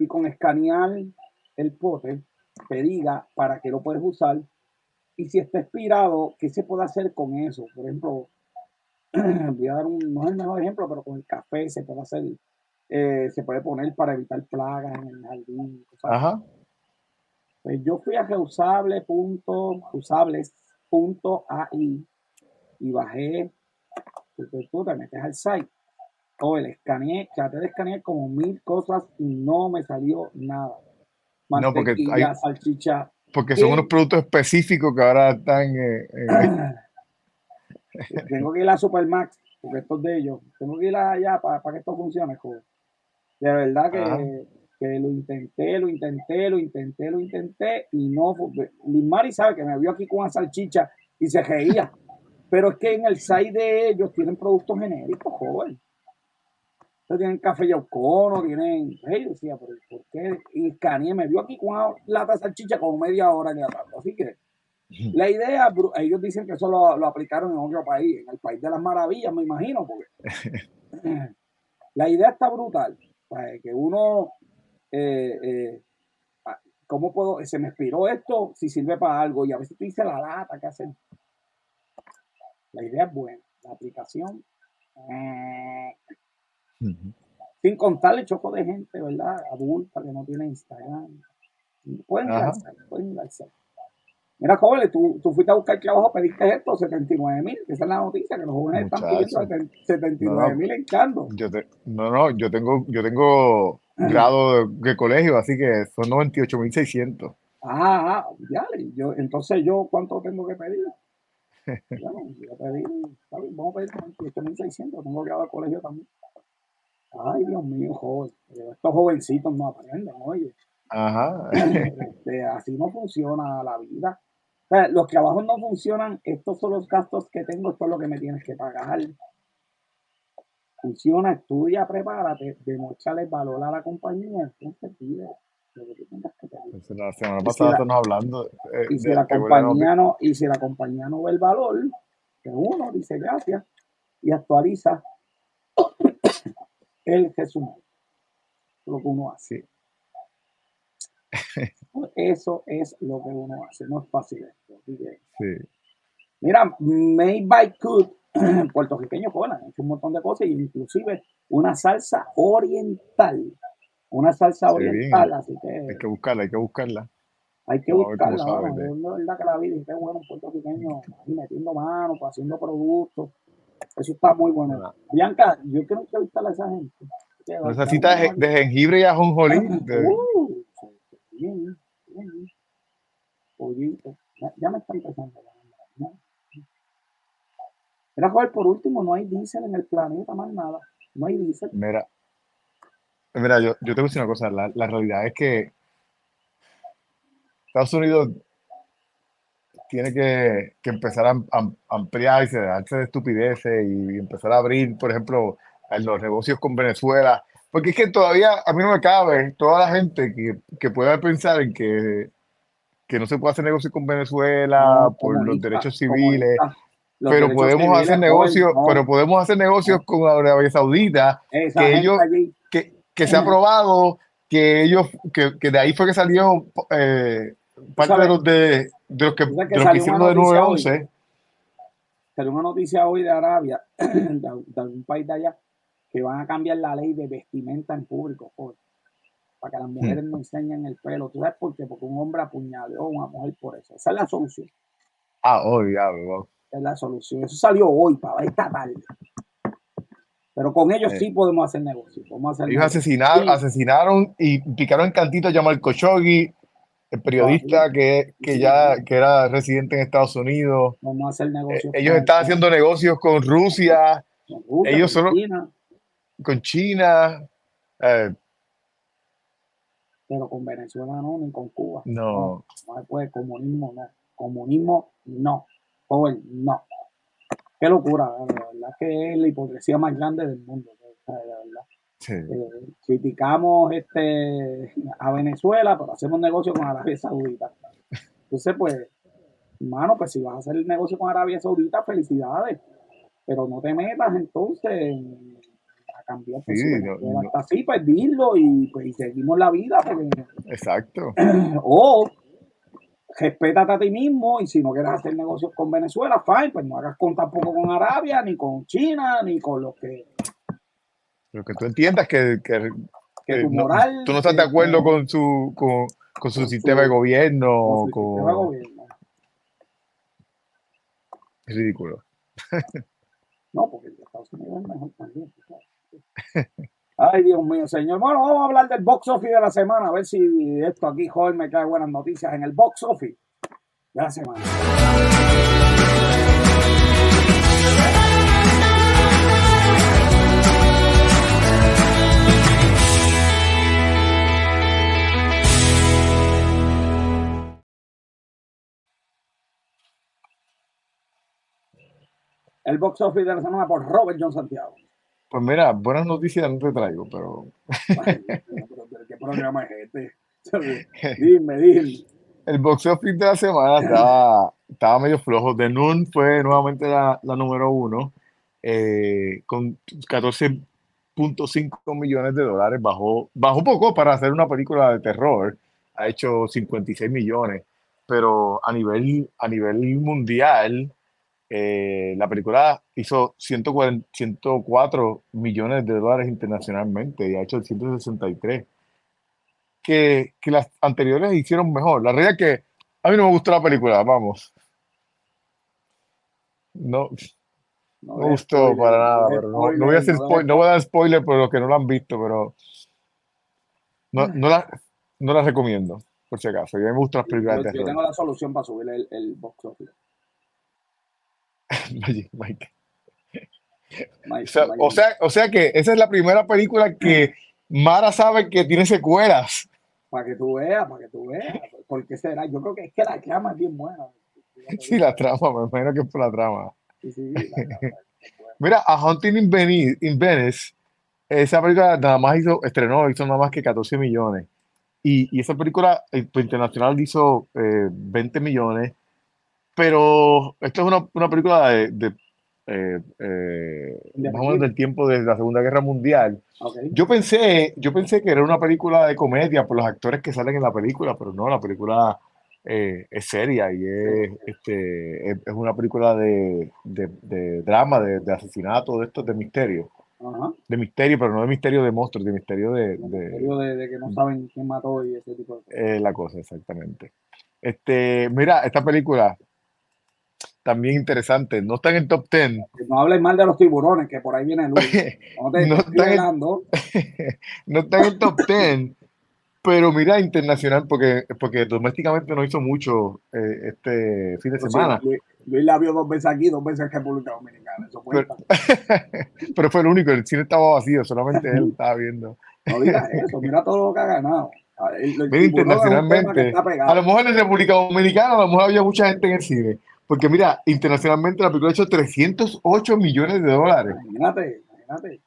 y con escanear el pote te diga para qué lo puedes usar y si está expirado, ¿qué se puede hacer con eso? Por ejemplo, <clears throat> voy a dar un, no es el mejor ejemplo, pero con el café se puede hacer, eh, se puede poner para evitar plagas en el jardín. Ajá. Pues yo fui a reusables.ai y bajé, tú te metes al site o el escaneé, traté de escanear como mil cosas y no me salió nada. No, porque hay, salchicha. Porque son unos productos específicos que ahora están. <clears throat> Tengo que ir a Supermax, porque estos de ellos. Tengo que ir allá para, para que esto funcione, joder. De verdad que, que, lo intenté, lo intenté, lo intenté, lo intenté y no. Limari sabe que me vio aquí con una salchicha y se reía. Pero es que en el site de ellos tienen productos genéricos, joven tienen café yaucono, tienen. Hey, decía, ¿por, qué? Y Canie me vio aquí con una lata de salchicha como media hora el rato. Así que la idea, ellos dicen que eso lo, aplicaron en otro país, en el país de las maravillas, me imagino, porque <laughs> la idea está brutal. Pues, que uno, eh, eh, ¿cómo puedo? Se me inspiró esto si sirve para algo y a veces te dice la lata, ¿qué hacen? La idea es buena, la aplicación. Eh, sin contar el choco de gente, ¿verdad? Adulta que no tiene Instagram. Pueden darse, pueden darse. Mira, jóvenes, tú, tú, fuiste a buscar trabajo, pediste esto, 79 mil, esa es la noticia, que los jóvenes están pidiendo 79 mil en Cando. Yo no, no, yo tengo, yo tengo grado de, colegio, así que son 98 mil 600. Ah, ya, yo, entonces yo, ¿cuánto tengo que pedir? <laughs> Bueno, yo pedí, vamos a pedir 98 mil 600, tengo grado de colegio también. Ay, Dios mío, joven. Estos jovencitos no aprenden, oye. Ajá. <laughs> Este, así no funciona la vida. O sea, los trabajos no funcionan, estos son los gastos que tengo, esto es lo que me tienes que pagar. Funciona, estudia, prepárate, demostrarle valor a la compañía, entonces pide lo que tengas que pedir. La semana pasada estamos hablando. Eh, y, si la compañía no, y si la compañía no ve el valor, que uno dice gracias y actualiza el Jesús. Lo que uno hace. <laughs> Eso es lo que uno hace. No es fácil esto. Sí. Mira, Made by Cook, <clears throat> puertorriqueño, han hecho un montón de cosas, inclusive una salsa oriental. Una salsa oriental, así que. Hay que buscarla, hay que buscarla. Hay que buscarla. Bueno, es verdad que la vida, es bueno, un puertorriqueño <laughs> ahí metiendo manos, haciendo productos. Eso está muy bueno. Bianca, yo quiero entrevistar a esa gente. Esa cita de, de, jengibre y ajonjolí. Uh, bien, bien. Pollito. Ya, ya, me están empezando. Mira, joder, por último, no hay diésel en el planeta, más nada. No hay diésel. Mira, mira yo, yo te voy a decir una cosa. La, la realidad es que Estados Unidos tiene que, que empezar a, ampliarse, dejarse de estupideces y empezar a abrir, por ejemplo, los negocios con Venezuela. Porque es que todavía a mí no me cabe toda la gente que, que pueda pensar en que, que no se puede hacer negocio con Venezuela por los derechos civiles. pero podemos hacer negocios, pero podemos hacer negocios con Arabia Saudita, que ellos, que, que se ha probado que ellos, que, que, de ahí fue que salió eh, parte de los de, de los que, de los que hicieron de 9-11. Salió una noticia hoy de Arabia, <clears throat> de, algún país de allá, que van a cambiar la ley de vestimenta en público, para que las hmm. mujeres no enseñen el pelo. ¿Tú sabes por qué? Porque un hombre apuñaleó a una mujer por eso. Esa es la solución. Ah, hoy, ya, wow. Es la solución. Eso salió hoy, para esta tarde. Pero con ellos sí, podemos hacer negocio. Podemos hacer ellos Asesinaron, asesinaron y picaron en cantito a Jamal Khashoggi el periodista que, que ya que era residente en Estados Unidos. Vamos a hacer negocios. Eh, ellos están haciendo negocios con Rusia. ellos son con China. Con China eh, pero con Venezuela no, ni con Cuba. No. No, no puede, comunismo no. Comunismo no. Joven, no. Qué locura, la verdad que es la hipocresía más grande del mundo, de verdad. Eh, criticamos este, a Venezuela, pero hacemos negocio con Arabia Saudita. Entonces, pues, hermano, pues si vas a hacer el negocio con Arabia Saudita, felicidades. Pero no te metas entonces a cambiar. Sí, hasta así, pues dilo y, pues, seguimos la vida. Exacto. <clears throat> o respétate a ti mismo y si no quieres hacer negocios con Venezuela, fine, pues no hagas con tampoco con Arabia, ni con China, ni con los que pero que tú entiendas que, que, tu moral, no, tú no estás de acuerdo con su, con, con su sistema de gobierno. Con sistema de gobierno. Es ridículo. <laughs> No, porque Estados Unidos es mejor también. Ay, Dios mío, señor. Bueno, vamos a hablar del box office de la semana, a ver si esto aquí, joven, me cae buenas noticias en el box office de la semana. El box office de la semana por Robert John Santiago. Pues mira, buenas noticias no te traigo, pero. ¿Qué programa es este? <laughs> Dime, dime. El box office de la semana estaba, estaba medio flojo. The Noon fue nuevamente la, la número uno, eh, con 14.5 millones de dólares. Bajó, bajó poco para hacer una película de terror. Ha hecho 56 millones, pero a nivel, a nivel mundial eh, la película hizo 140, 104 millones de dólares internacionalmente y ha hecho 163. Que, que las anteriores hicieron mejor. La realidad es que a mí no me gustó la película, vamos. No, no, me gustó para nada, pero no, voy a hacer no voy a dar spoiler por los que no la han visto, pero no, no, la, no la recomiendo, por si acaso. Yo me gustan las películas yo, de Yo tengo la solución para subir el, el box office. <laughs> o, sea, o, sea, que esa es la primera película que Mara sabe que tiene secuelas. Para que tú veas, para que tú veas. Porque será, yo creo que es que la trama es bien buena. <laughs> Sí, la trama, me imagino que es por la trama. Mira, a Hunting in Venice, in Venice, esa película nada más hizo, estrenó, hizo nada más que 14 millones. Y, y esa película eh, internacional hizo eh, 20 millones pero esto es una, una película de, de eh, eh, más o menos del tiempo de la Segunda Guerra Mundial. Yo pensé, yo pensé que era una película de comedia por los actores que salen en la película, pero no, la película eh, es seria y es, este, es, una película de, de, de drama, de, asesinato, de esto, de misterio. De misterio, pero no de misterio de monstruos, de misterio de... De, misterio de, que no saben quién mató y ese tipo de cosas. la cosa, exactamente. Este, mira, esta película también interesante. No están en top 10. No hables mal de los tiburones, que por ahí viene Luis. <laughs> No, no, están en, <laughs> no están en top 10. pero mira, internacional, porque, porque domésticamente no hizo mucho eh, este fin de pues semana. Luis, la vio dos veces aquí, dos veces en República Dominicana. Eso pero, <laughs> pero, fue el único, el cine estaba vacío, solamente él estaba viendo. No digas eso, mira todo lo que ha ganado. mira, internacionalmente, a lo mejor en República Dominicana, a lo mejor había mucha gente en el cine, porque mira, internacionalmente la película ha hecho 308 millones de dólares. Imagínate, imagínate.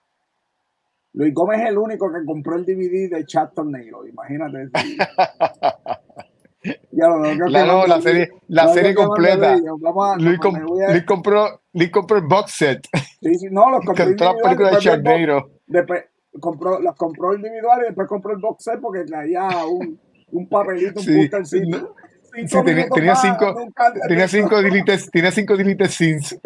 Luis Gómez es el único que compró el DVD de Chat Tornado, imagínate. <laughs> ya lo, no, la, no, la serie, la serie completa. Luis, compró, Luis compró el box set. Sí, sí, no, los compró. la película de Sharknado. Después compró, las compró individuales y después compró el box set porque traía un, un papelito, un sí, Sí, tenía, tenía, cinco, tenía, cinco deletes, tenía cinco deletes scenes.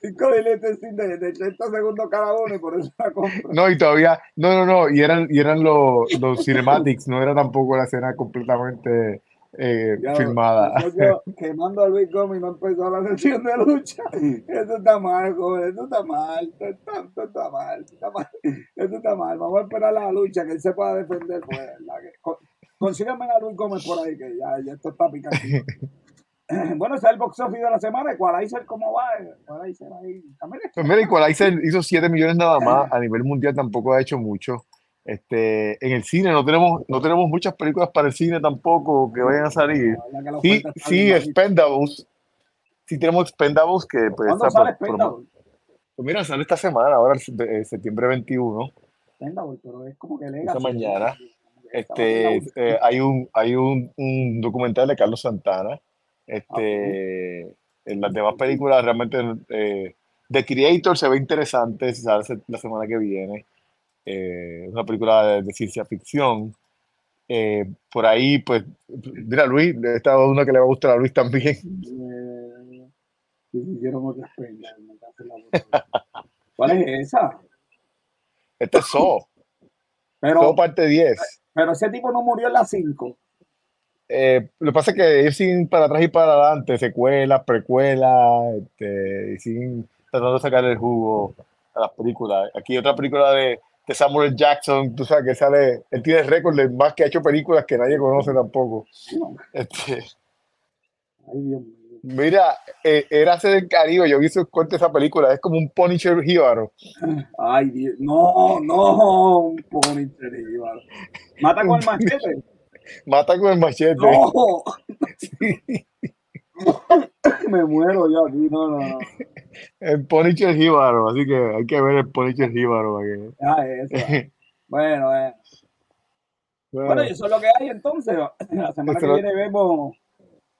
Cinco deletes scenes de, de 30 segundos cada uno y por eso la compro. No, y todavía, no, no, no, y eran, y eran los, los cinematics, no era tampoco la escena completamente eh, filmada. Yo, quemando a Luis Gómez no empezó la sesión de lucha. Eso está mal, joven, eso está mal, eso está, está, mal, está mal, eso está mal. Vamos a esperar la lucha, que él se pueda defender. Pues, la que, Consíganme a Luis Gómez por ahí, que ya, ya esto está picando. <laughs> bueno, ese es el box office de la semana. Equalizer, ¿cómo va? Equalizer ahí. Pues mira, Equalizer hizo 7 millones nada <laughs> más. A nivel mundial tampoco ha hecho mucho. Este, en el cine no tenemos, no tenemos muchas películas para el cine tampoco que vayan a salir. Sí, sí, Spendables. Sí tenemos Spendables que pues, ¿Cuándo sale? Pues mira, sale esta semana, ahora septiembre 21. Spendables, pero es como que Esta mañana. Este, eh, hay un, hay un, un, documental de Carlos Santana. Este, ah, en las demás películas realmente eh, The Creator se ve interesante, sale la semana que viene. Eh, una película de, ciencia ficción. Eh, por ahí, pues, mira Luis, esta es una que le va a gustar a Luis también. ¿Cuál es esa? Esta es So. Pero, parte 10. Pero ese tipo no murió en las 5. Eh, lo que pasa es que ellos siguen para atrás y para adelante, secuelas, precuelas, este, y siguen tratando de sacar el jugo a las películas. Aquí otra película de, de Samuel Jackson, tú sabes que sale, él tiene récord de más que ha hecho películas que nadie conoce tampoco. Este, mira, eh, era hacer el Caribe, yo vi su corte esa película, es como un Punisher jíbaro. Ay, Dios, no, no, un Punisher jíbaro. Mata con el machete. Mata con el machete. No. <laughs> Me muero yo aquí, no, no, no. El Punisher Jíbaro, así que hay que ver el Punisher Jíbaro. Ah, eso. <laughs> bueno, eh. bueno, eso es lo que hay entonces. La semana que viene vemos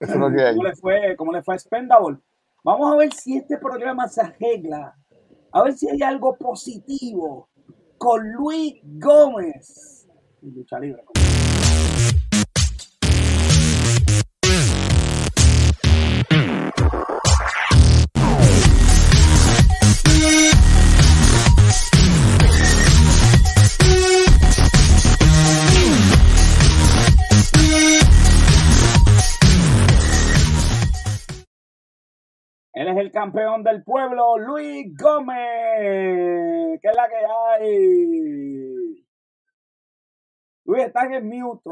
cómo, le fue, cómo le fue a Spendable. Vamos a ver si este programa se arregla. A ver si hay algo positivo con Luis Gómez. Lucha libre. Campeón del pueblo, Luis Gómez. ¿Qué es la que hay? Luis, estás en mute.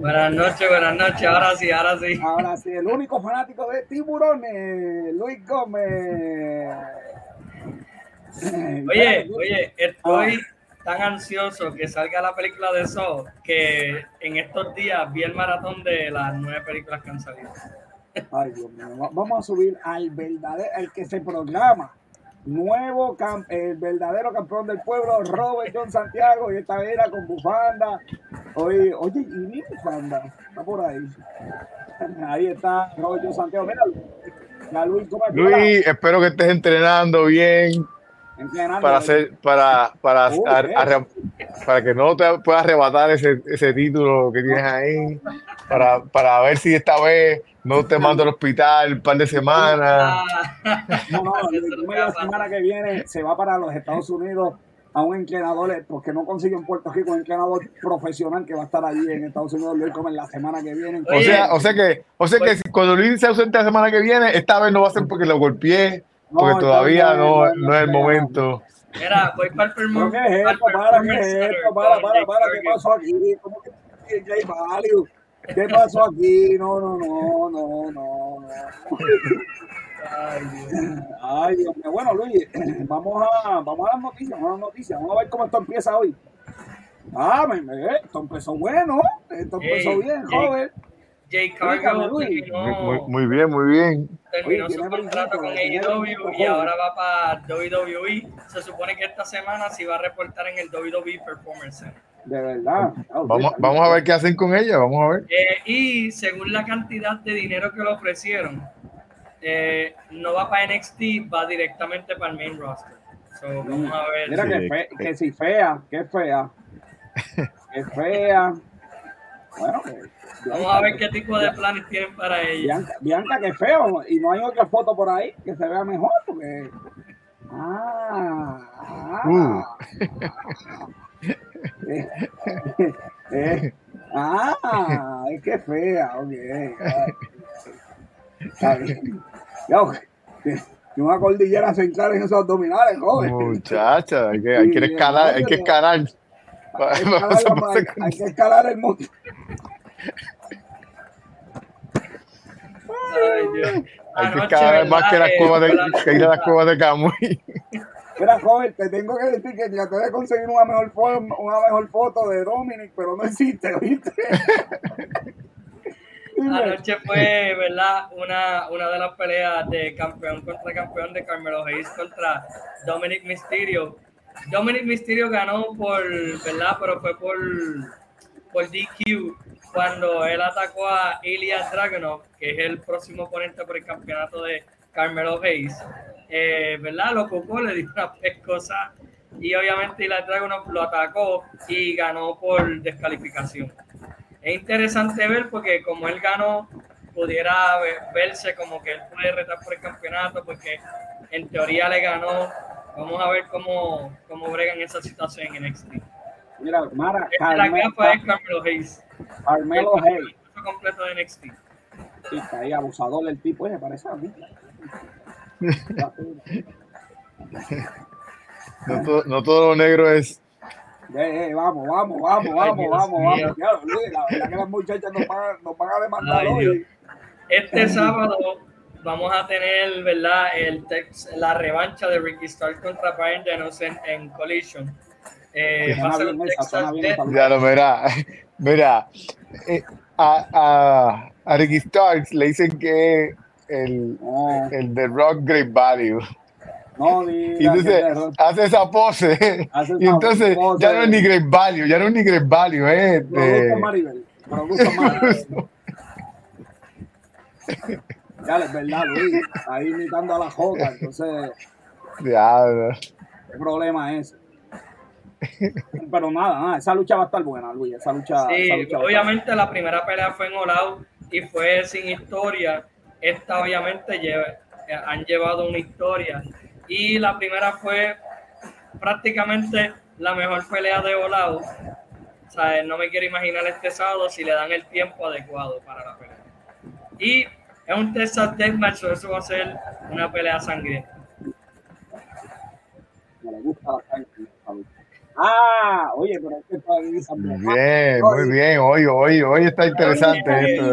Buenas noches, buenas noches. Ahora sí, ahora sí. Ahora sí, el único fanático de tiburones, Luis Gómez. Oye, oye, estoy tan ansioso que salga la película de eso que en estos días vi el maratón de las nueve películas que han salido. Ay, Dios mío. Vamos a subir al verdadero, el que se programa. Nuevo, el verdadero campeón del pueblo, Robert John Santiago, y esta era con bufanda. Oye, oye, y mi bufanda, está por ahí. Ahí está Robert John Santiago. Mira, Luis, Luis, espero que estés entrenando bien para hacer para para, para que no te puedas arrebatar ese, ese título que tienes ahí para, para ver si esta vez no te mando al hospital un par de semanas. <laughs> No, no, la semana que viene se va para los Estados Unidos a un entrenador, porque no consigue en Puerto Rico un entrenador profesional que va a estar allí en Estados Unidos, Luis en la semana que viene. o sea, o sea que, o sea que cuando Luis se ausente la semana que viene, esta vez no va a ser porque lo golpeé, porque todavía no, no, es el momento. Mira, voy para el primer. ¿Qué es esto? Para, ¿qué es esto? Para, para, para, ¿qué pasó aquí? ¿Cómo que Jay Value? ¿Qué pasó aquí? No, no, no, no, no. Ay, Dios. Ay, Dios mío. Bueno, Luis, vamos a, vamos a las noticias, vamos a las noticias. Vamos a ver cómo esto empieza hoy. Ah, me, me, esto empezó bueno, esto empezó bien, joven. Jay Cargo muy, muy, bien, muy bien. Terminó su contrato con AEW y ahora va para WWE. Se supone que esta semana sí va a reportar en el WWE Performance Center. De verdad. vamos, vamos a ver qué hacen con ella, vamos a ver. Eh, y según la cantidad de dinero que le ofrecieron, eh, no va para NXT, va directamente para el main roster. vamos a ver. Mira que, fe, que si fea, que fea. <laughs> que fea. Bueno, Vamos a ver qué tipo de planes tienen para ella. Bianca, Bianca, que feo. Y no hay otra foto por ahí que se vea mejor. Porque... Ah. ah. Uh. <laughs> eh, ah, es que fea, ok. Yo, que una cordillera central en esos abdominales, joven. Muchacha, hay que, hay que escalar, hay que escalar. Hay que escalar, hay que escalar el monte. Ay, Dios. Hay que vez más que las cuevas de, que ir a las cuevas de Camuy. Mira, joven, te tengo que decir que ya te voy a conseguir una mejor, una mejor foto de Dominic, pero no existe, ¿viste? <laughs> Anoche fue, ¿verdad? Una, una de las peleas de campeón contra campeón de Carmelo Hayes contra Dominic Mysterio. Dominic Mysterio ganó por, ¿verdad? Pero fue por, por DQ cuando él atacó a Ilya Dragunov, que es el próximo oponente por el campeonato de Carmelo Hayes. Eh, ¿Verdad? Lo ocupó, le dio una pescosa y obviamente Ilya Dragunov lo atacó y ganó por descalificación es interesante ver porque como él ganó, pudiera verse como que él puede retar por el campeonato porque en teoría le ganó. Vamos a ver cómo, cómo bregan esa situación en NXT. Mira, Mara, la capa es Carmelo Hayes. Carmelo Hayes. completo de NXT. Sí, está ahí abusador el tipo, me parece a mí. No, todo, no todo lo negro es eh, vamos, vamos, vamos, vamos, vamos, vamos. Claro, la verdad que las muchachas nos van, nos van a demandar hoy. Este sábado vamos a tener, ¿verdad? El la revancha de Ricky Stark contra Brian Danielson en Collision. Eh, va a ser un Texas Ya lo verá. <laughs> Mira, eh, a, a, a, Ricky Starks le dicen que el, oh. el The Rock Great Value. No, y entonces hace esa pose. y entonces ya no es ni Great Value, ya no es ni Great Value, eh. Producto Maribel. Producto <laughs> Maribel. ya, es verdad, Luis. Ahí imitando a la Jota, entonces. Diablo. ¿Qué problema es? Pero nada, nada, esa lucha va a estar buena, Luis. Esa lucha. Sí, obviamente la primera pelea fue en All y fue sin historia. Esta, obviamente, lleva, han llevado una historia y la primera fue prácticamente la mejor pelea de volado. O sea, no me quiero imaginar este sábado si le dan el tiempo adecuado para la pelea. Y es un Texas Deathmatch, eso va a ser una pelea sangrienta. Me gusta la Ah, oye, pero es que está Bien, muy bien. Hoy, hoy, hoy está interesante esto.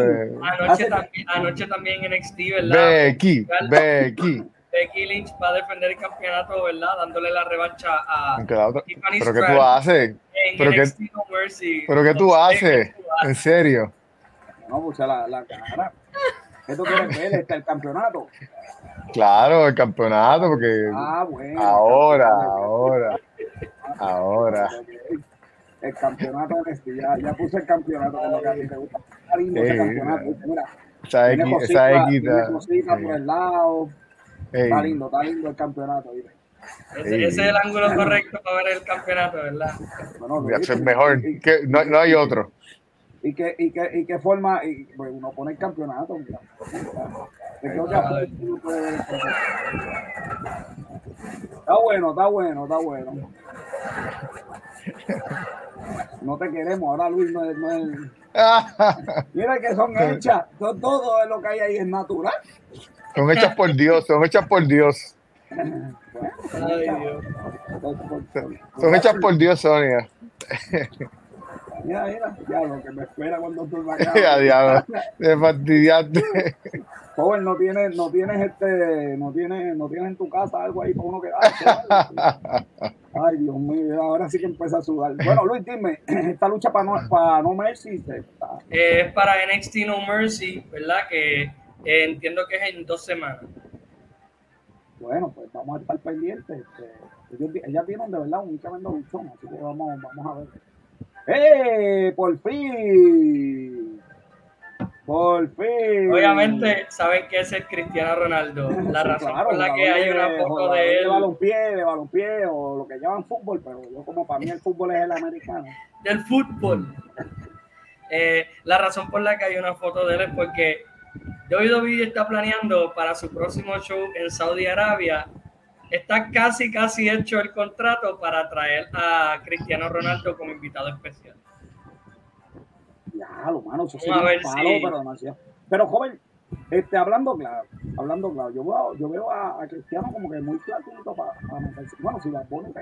Anoche, también, anoche también en NXT, ¿verdad? Becky, Becky. Becky Lynch va a defender el campeonato, ¿verdad? Dándole la revancha a Tiffany ¿Pero qué tú haces? ¿Pero qué, ¿Pero qué tú haces? ¿En serio? No, pues la, la cara. ¿Qué tú quieres ver? ¿Está el campeonato? Claro, el campeonato, porque ah, bueno, ahora, ahora, ahora. El campeonato este, ya, ya puse el campeonato, que lo que a ti te gusta. Está lindo ese campeonato, mira. Esa X, esa X, por el lado Está lindo, está lindo el campeonato. Ese, es el ángulo correcto para ver el campeonato, ¿verdad? Bueno, es mejor, que no, no, hay otro. ¿Y qué, y qué, y qué forma? Y, pues uno pone el campeonato. Mira. Está bueno, está bueno, está bueno. No te queremos, ahora Luis no es. No es... <laughs> Mira que son hechas, todo, todo lo que hay ahí es natural. Son hechas por Dios, son hechas por Dios. Son hechas por Dios, Sonia. <laughs> Mira, mira, ya lo que me espera cuando tú vayas. <laughs> Ya, diablo, te fastidiaste. Joven, no tienes, no tienes este, no tienes, no tienes en tu casa algo ahí para uno que Ay, Dios mío, ahora sí que empieza a sudar. Bueno, Luis, dime, <laughs> esta lucha para no, para no Mercy es para NXT No Mercy, ¿verdad? Que eh, entiendo que es en dos semanas. Bueno, pues vamos a estar pendientes. Este, ellas tienen de verdad un tremendo luchón, así que vamos, vamos a ver. ¡Eh! ¡Por fin! Por fin. Obviamente saben que es el Cristiano Ronaldo. <laughs> La razón por la que hay una foto de él. De balompié, de balompié o lo que llaman fútbol, pero yo como para mí el fútbol es el americano. Del fútbol. Eh, la razón por la que hay una foto de él es porque WWE está planeando para su próximo show en Saudi Arabia. Está casi, casi hecho el contrato para traer a Cristiano Ronaldo como invitado especial. Ya, lo mano, eso a ver palo, pero demasiado. Pero, joven, este, hablando claro, hablando claro, yo veo, yo veo a, Cristiano como que muy clarito para, para meterse. Bueno, si la pone,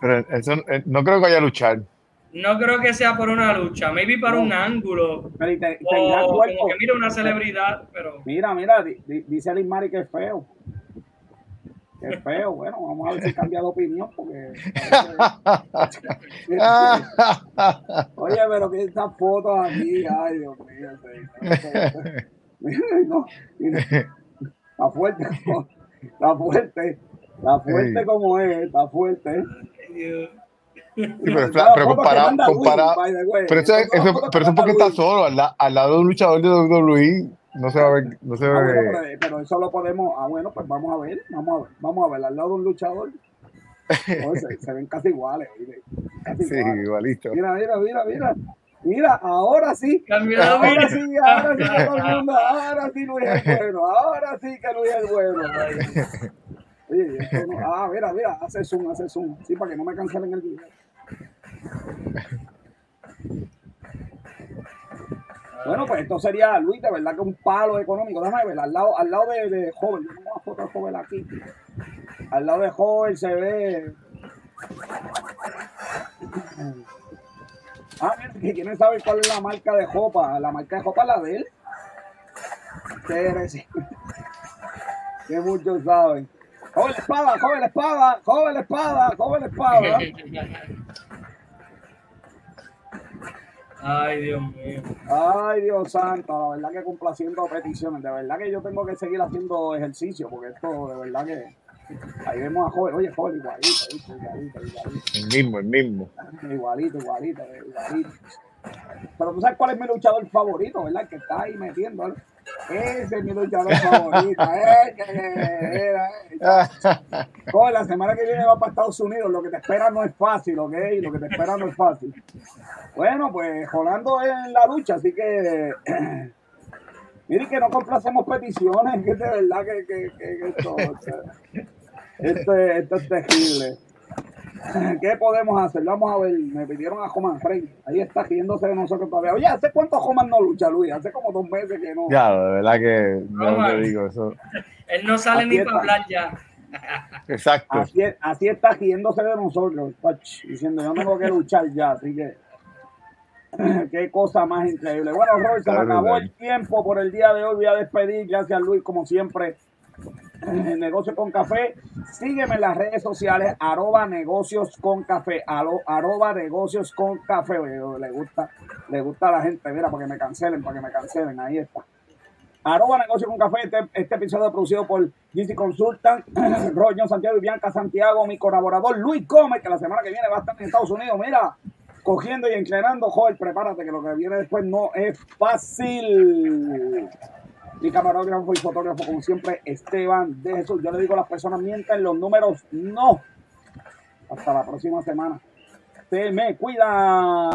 Pero eso, eh, no creo que vaya a luchar. No creo que sea por una lucha, maybe para un ángulo. Pero te, o como que mira una celebridad, pero. Mira, mira, dice Liz Mari que es feo. Es feo, bueno, vamos a ver si cambia de opinión, porque. <laughs> Oye, pero que estas fotos aquí, ay Dios mío, <laughs> no, está fuerte, está fuerte, está fuerte como es, está fuerte. Sí, pero, pero comparado, comparado, pero eso, eso, pero eso porque está solo, al, al, lado de un luchador de WWE, no se va a ver, no se va a ver. Ah, pero, eso lo podemos, ah bueno, pues vamos a ver, vamos a ver, vamos a ver, al lado de un luchador, <laughs> se, se, ven casi iguales, casi sí, igualito. Mira, mira, mira, mira. Mira, ahora sí. ahora sí, ahora sí. Ahora sí Luis es bueno. Ahora sí que Luis es bueno. Oye, esto no, ah, mira, mira, hace zoom, hace zoom. Sí, para que no me cancelen el video. Bueno, pues esto sería, Luis, de verdad que un palo económico. Déjame ver, al lado, al lado de, de Joven, tengo una foto de Joven aquí. Al lado de Joven se ve. Ah, que quieren saber cuál es la marca de Jopa. La marca de Jopa es la de él. Que muchos saben. Joven la espada, joven la espada, joven la espada, joven la espada. Ay, Dios mío. Ay, Dios santo, la verdad que complaciendo peticiones. De verdad que yo tengo que seguir haciendo ejercicio, porque esto, de verdad que. Ahí vemos a joven, oye, joven, igualito, igualito, igualito. El mismo, el mismo. Igualito, igualito, igualito. Pero tú sabes cuál es mi luchador favorito, ¿verdad? Que está ahí metiendo. Ese es mi luchador favorito. Joder, la semana que viene va para Estados Unidos. Lo que te espera no es fácil, ¿ok? Lo que te espera no es fácil. Bueno, pues jolando en la lucha, así que. <clears throat> Miren que no complacemos peticiones, <laughs> que de verdad que, que, que, esto, esto, esto es terrible. <laughs> ¿Qué podemos hacer? Vamos a ver, me pidieron a Joman Frey. Ahí está riéndose de nosotros todavía. Oye, ¿hace cuánto Joman no lucha, Luis? Hace como dos meses que no. Ya, de verdad que no, te digo eso. <laughs> Él no sale ni para hablar ya. Exacto. Así, así, está riéndose de nosotros, diciendo yo tengo que luchar ya, así que. <laughs> Qué cosa más increíble. Bueno, Roy, se me acabó el tiempo por el día de hoy. Voy a despedir. Gracias, Luis, como siempre negocio con café. Sígueme en las redes sociales, arroba negocios con café, arroba negocios con café. Le gusta, le gusta a la gente, mira, para que me cancelen, para que me cancelen, ahí está. Arroba negocios con café, este, este episodio producido por GC Consultant, <clears throat> Roño Santiago y Bianca Santiago, mi colaborador Luis Gómez, que la semana que viene va a estar en Estados Unidos, mira, cogiendo y inclinando, joder, prepárate que lo que viene después no es fácil mi camarógrafo y fotógrafo, como siempre, Esteban de Jesús. Yo le digo a las personas, mienten los números, no. Hasta la próxima semana. Se me cuidan.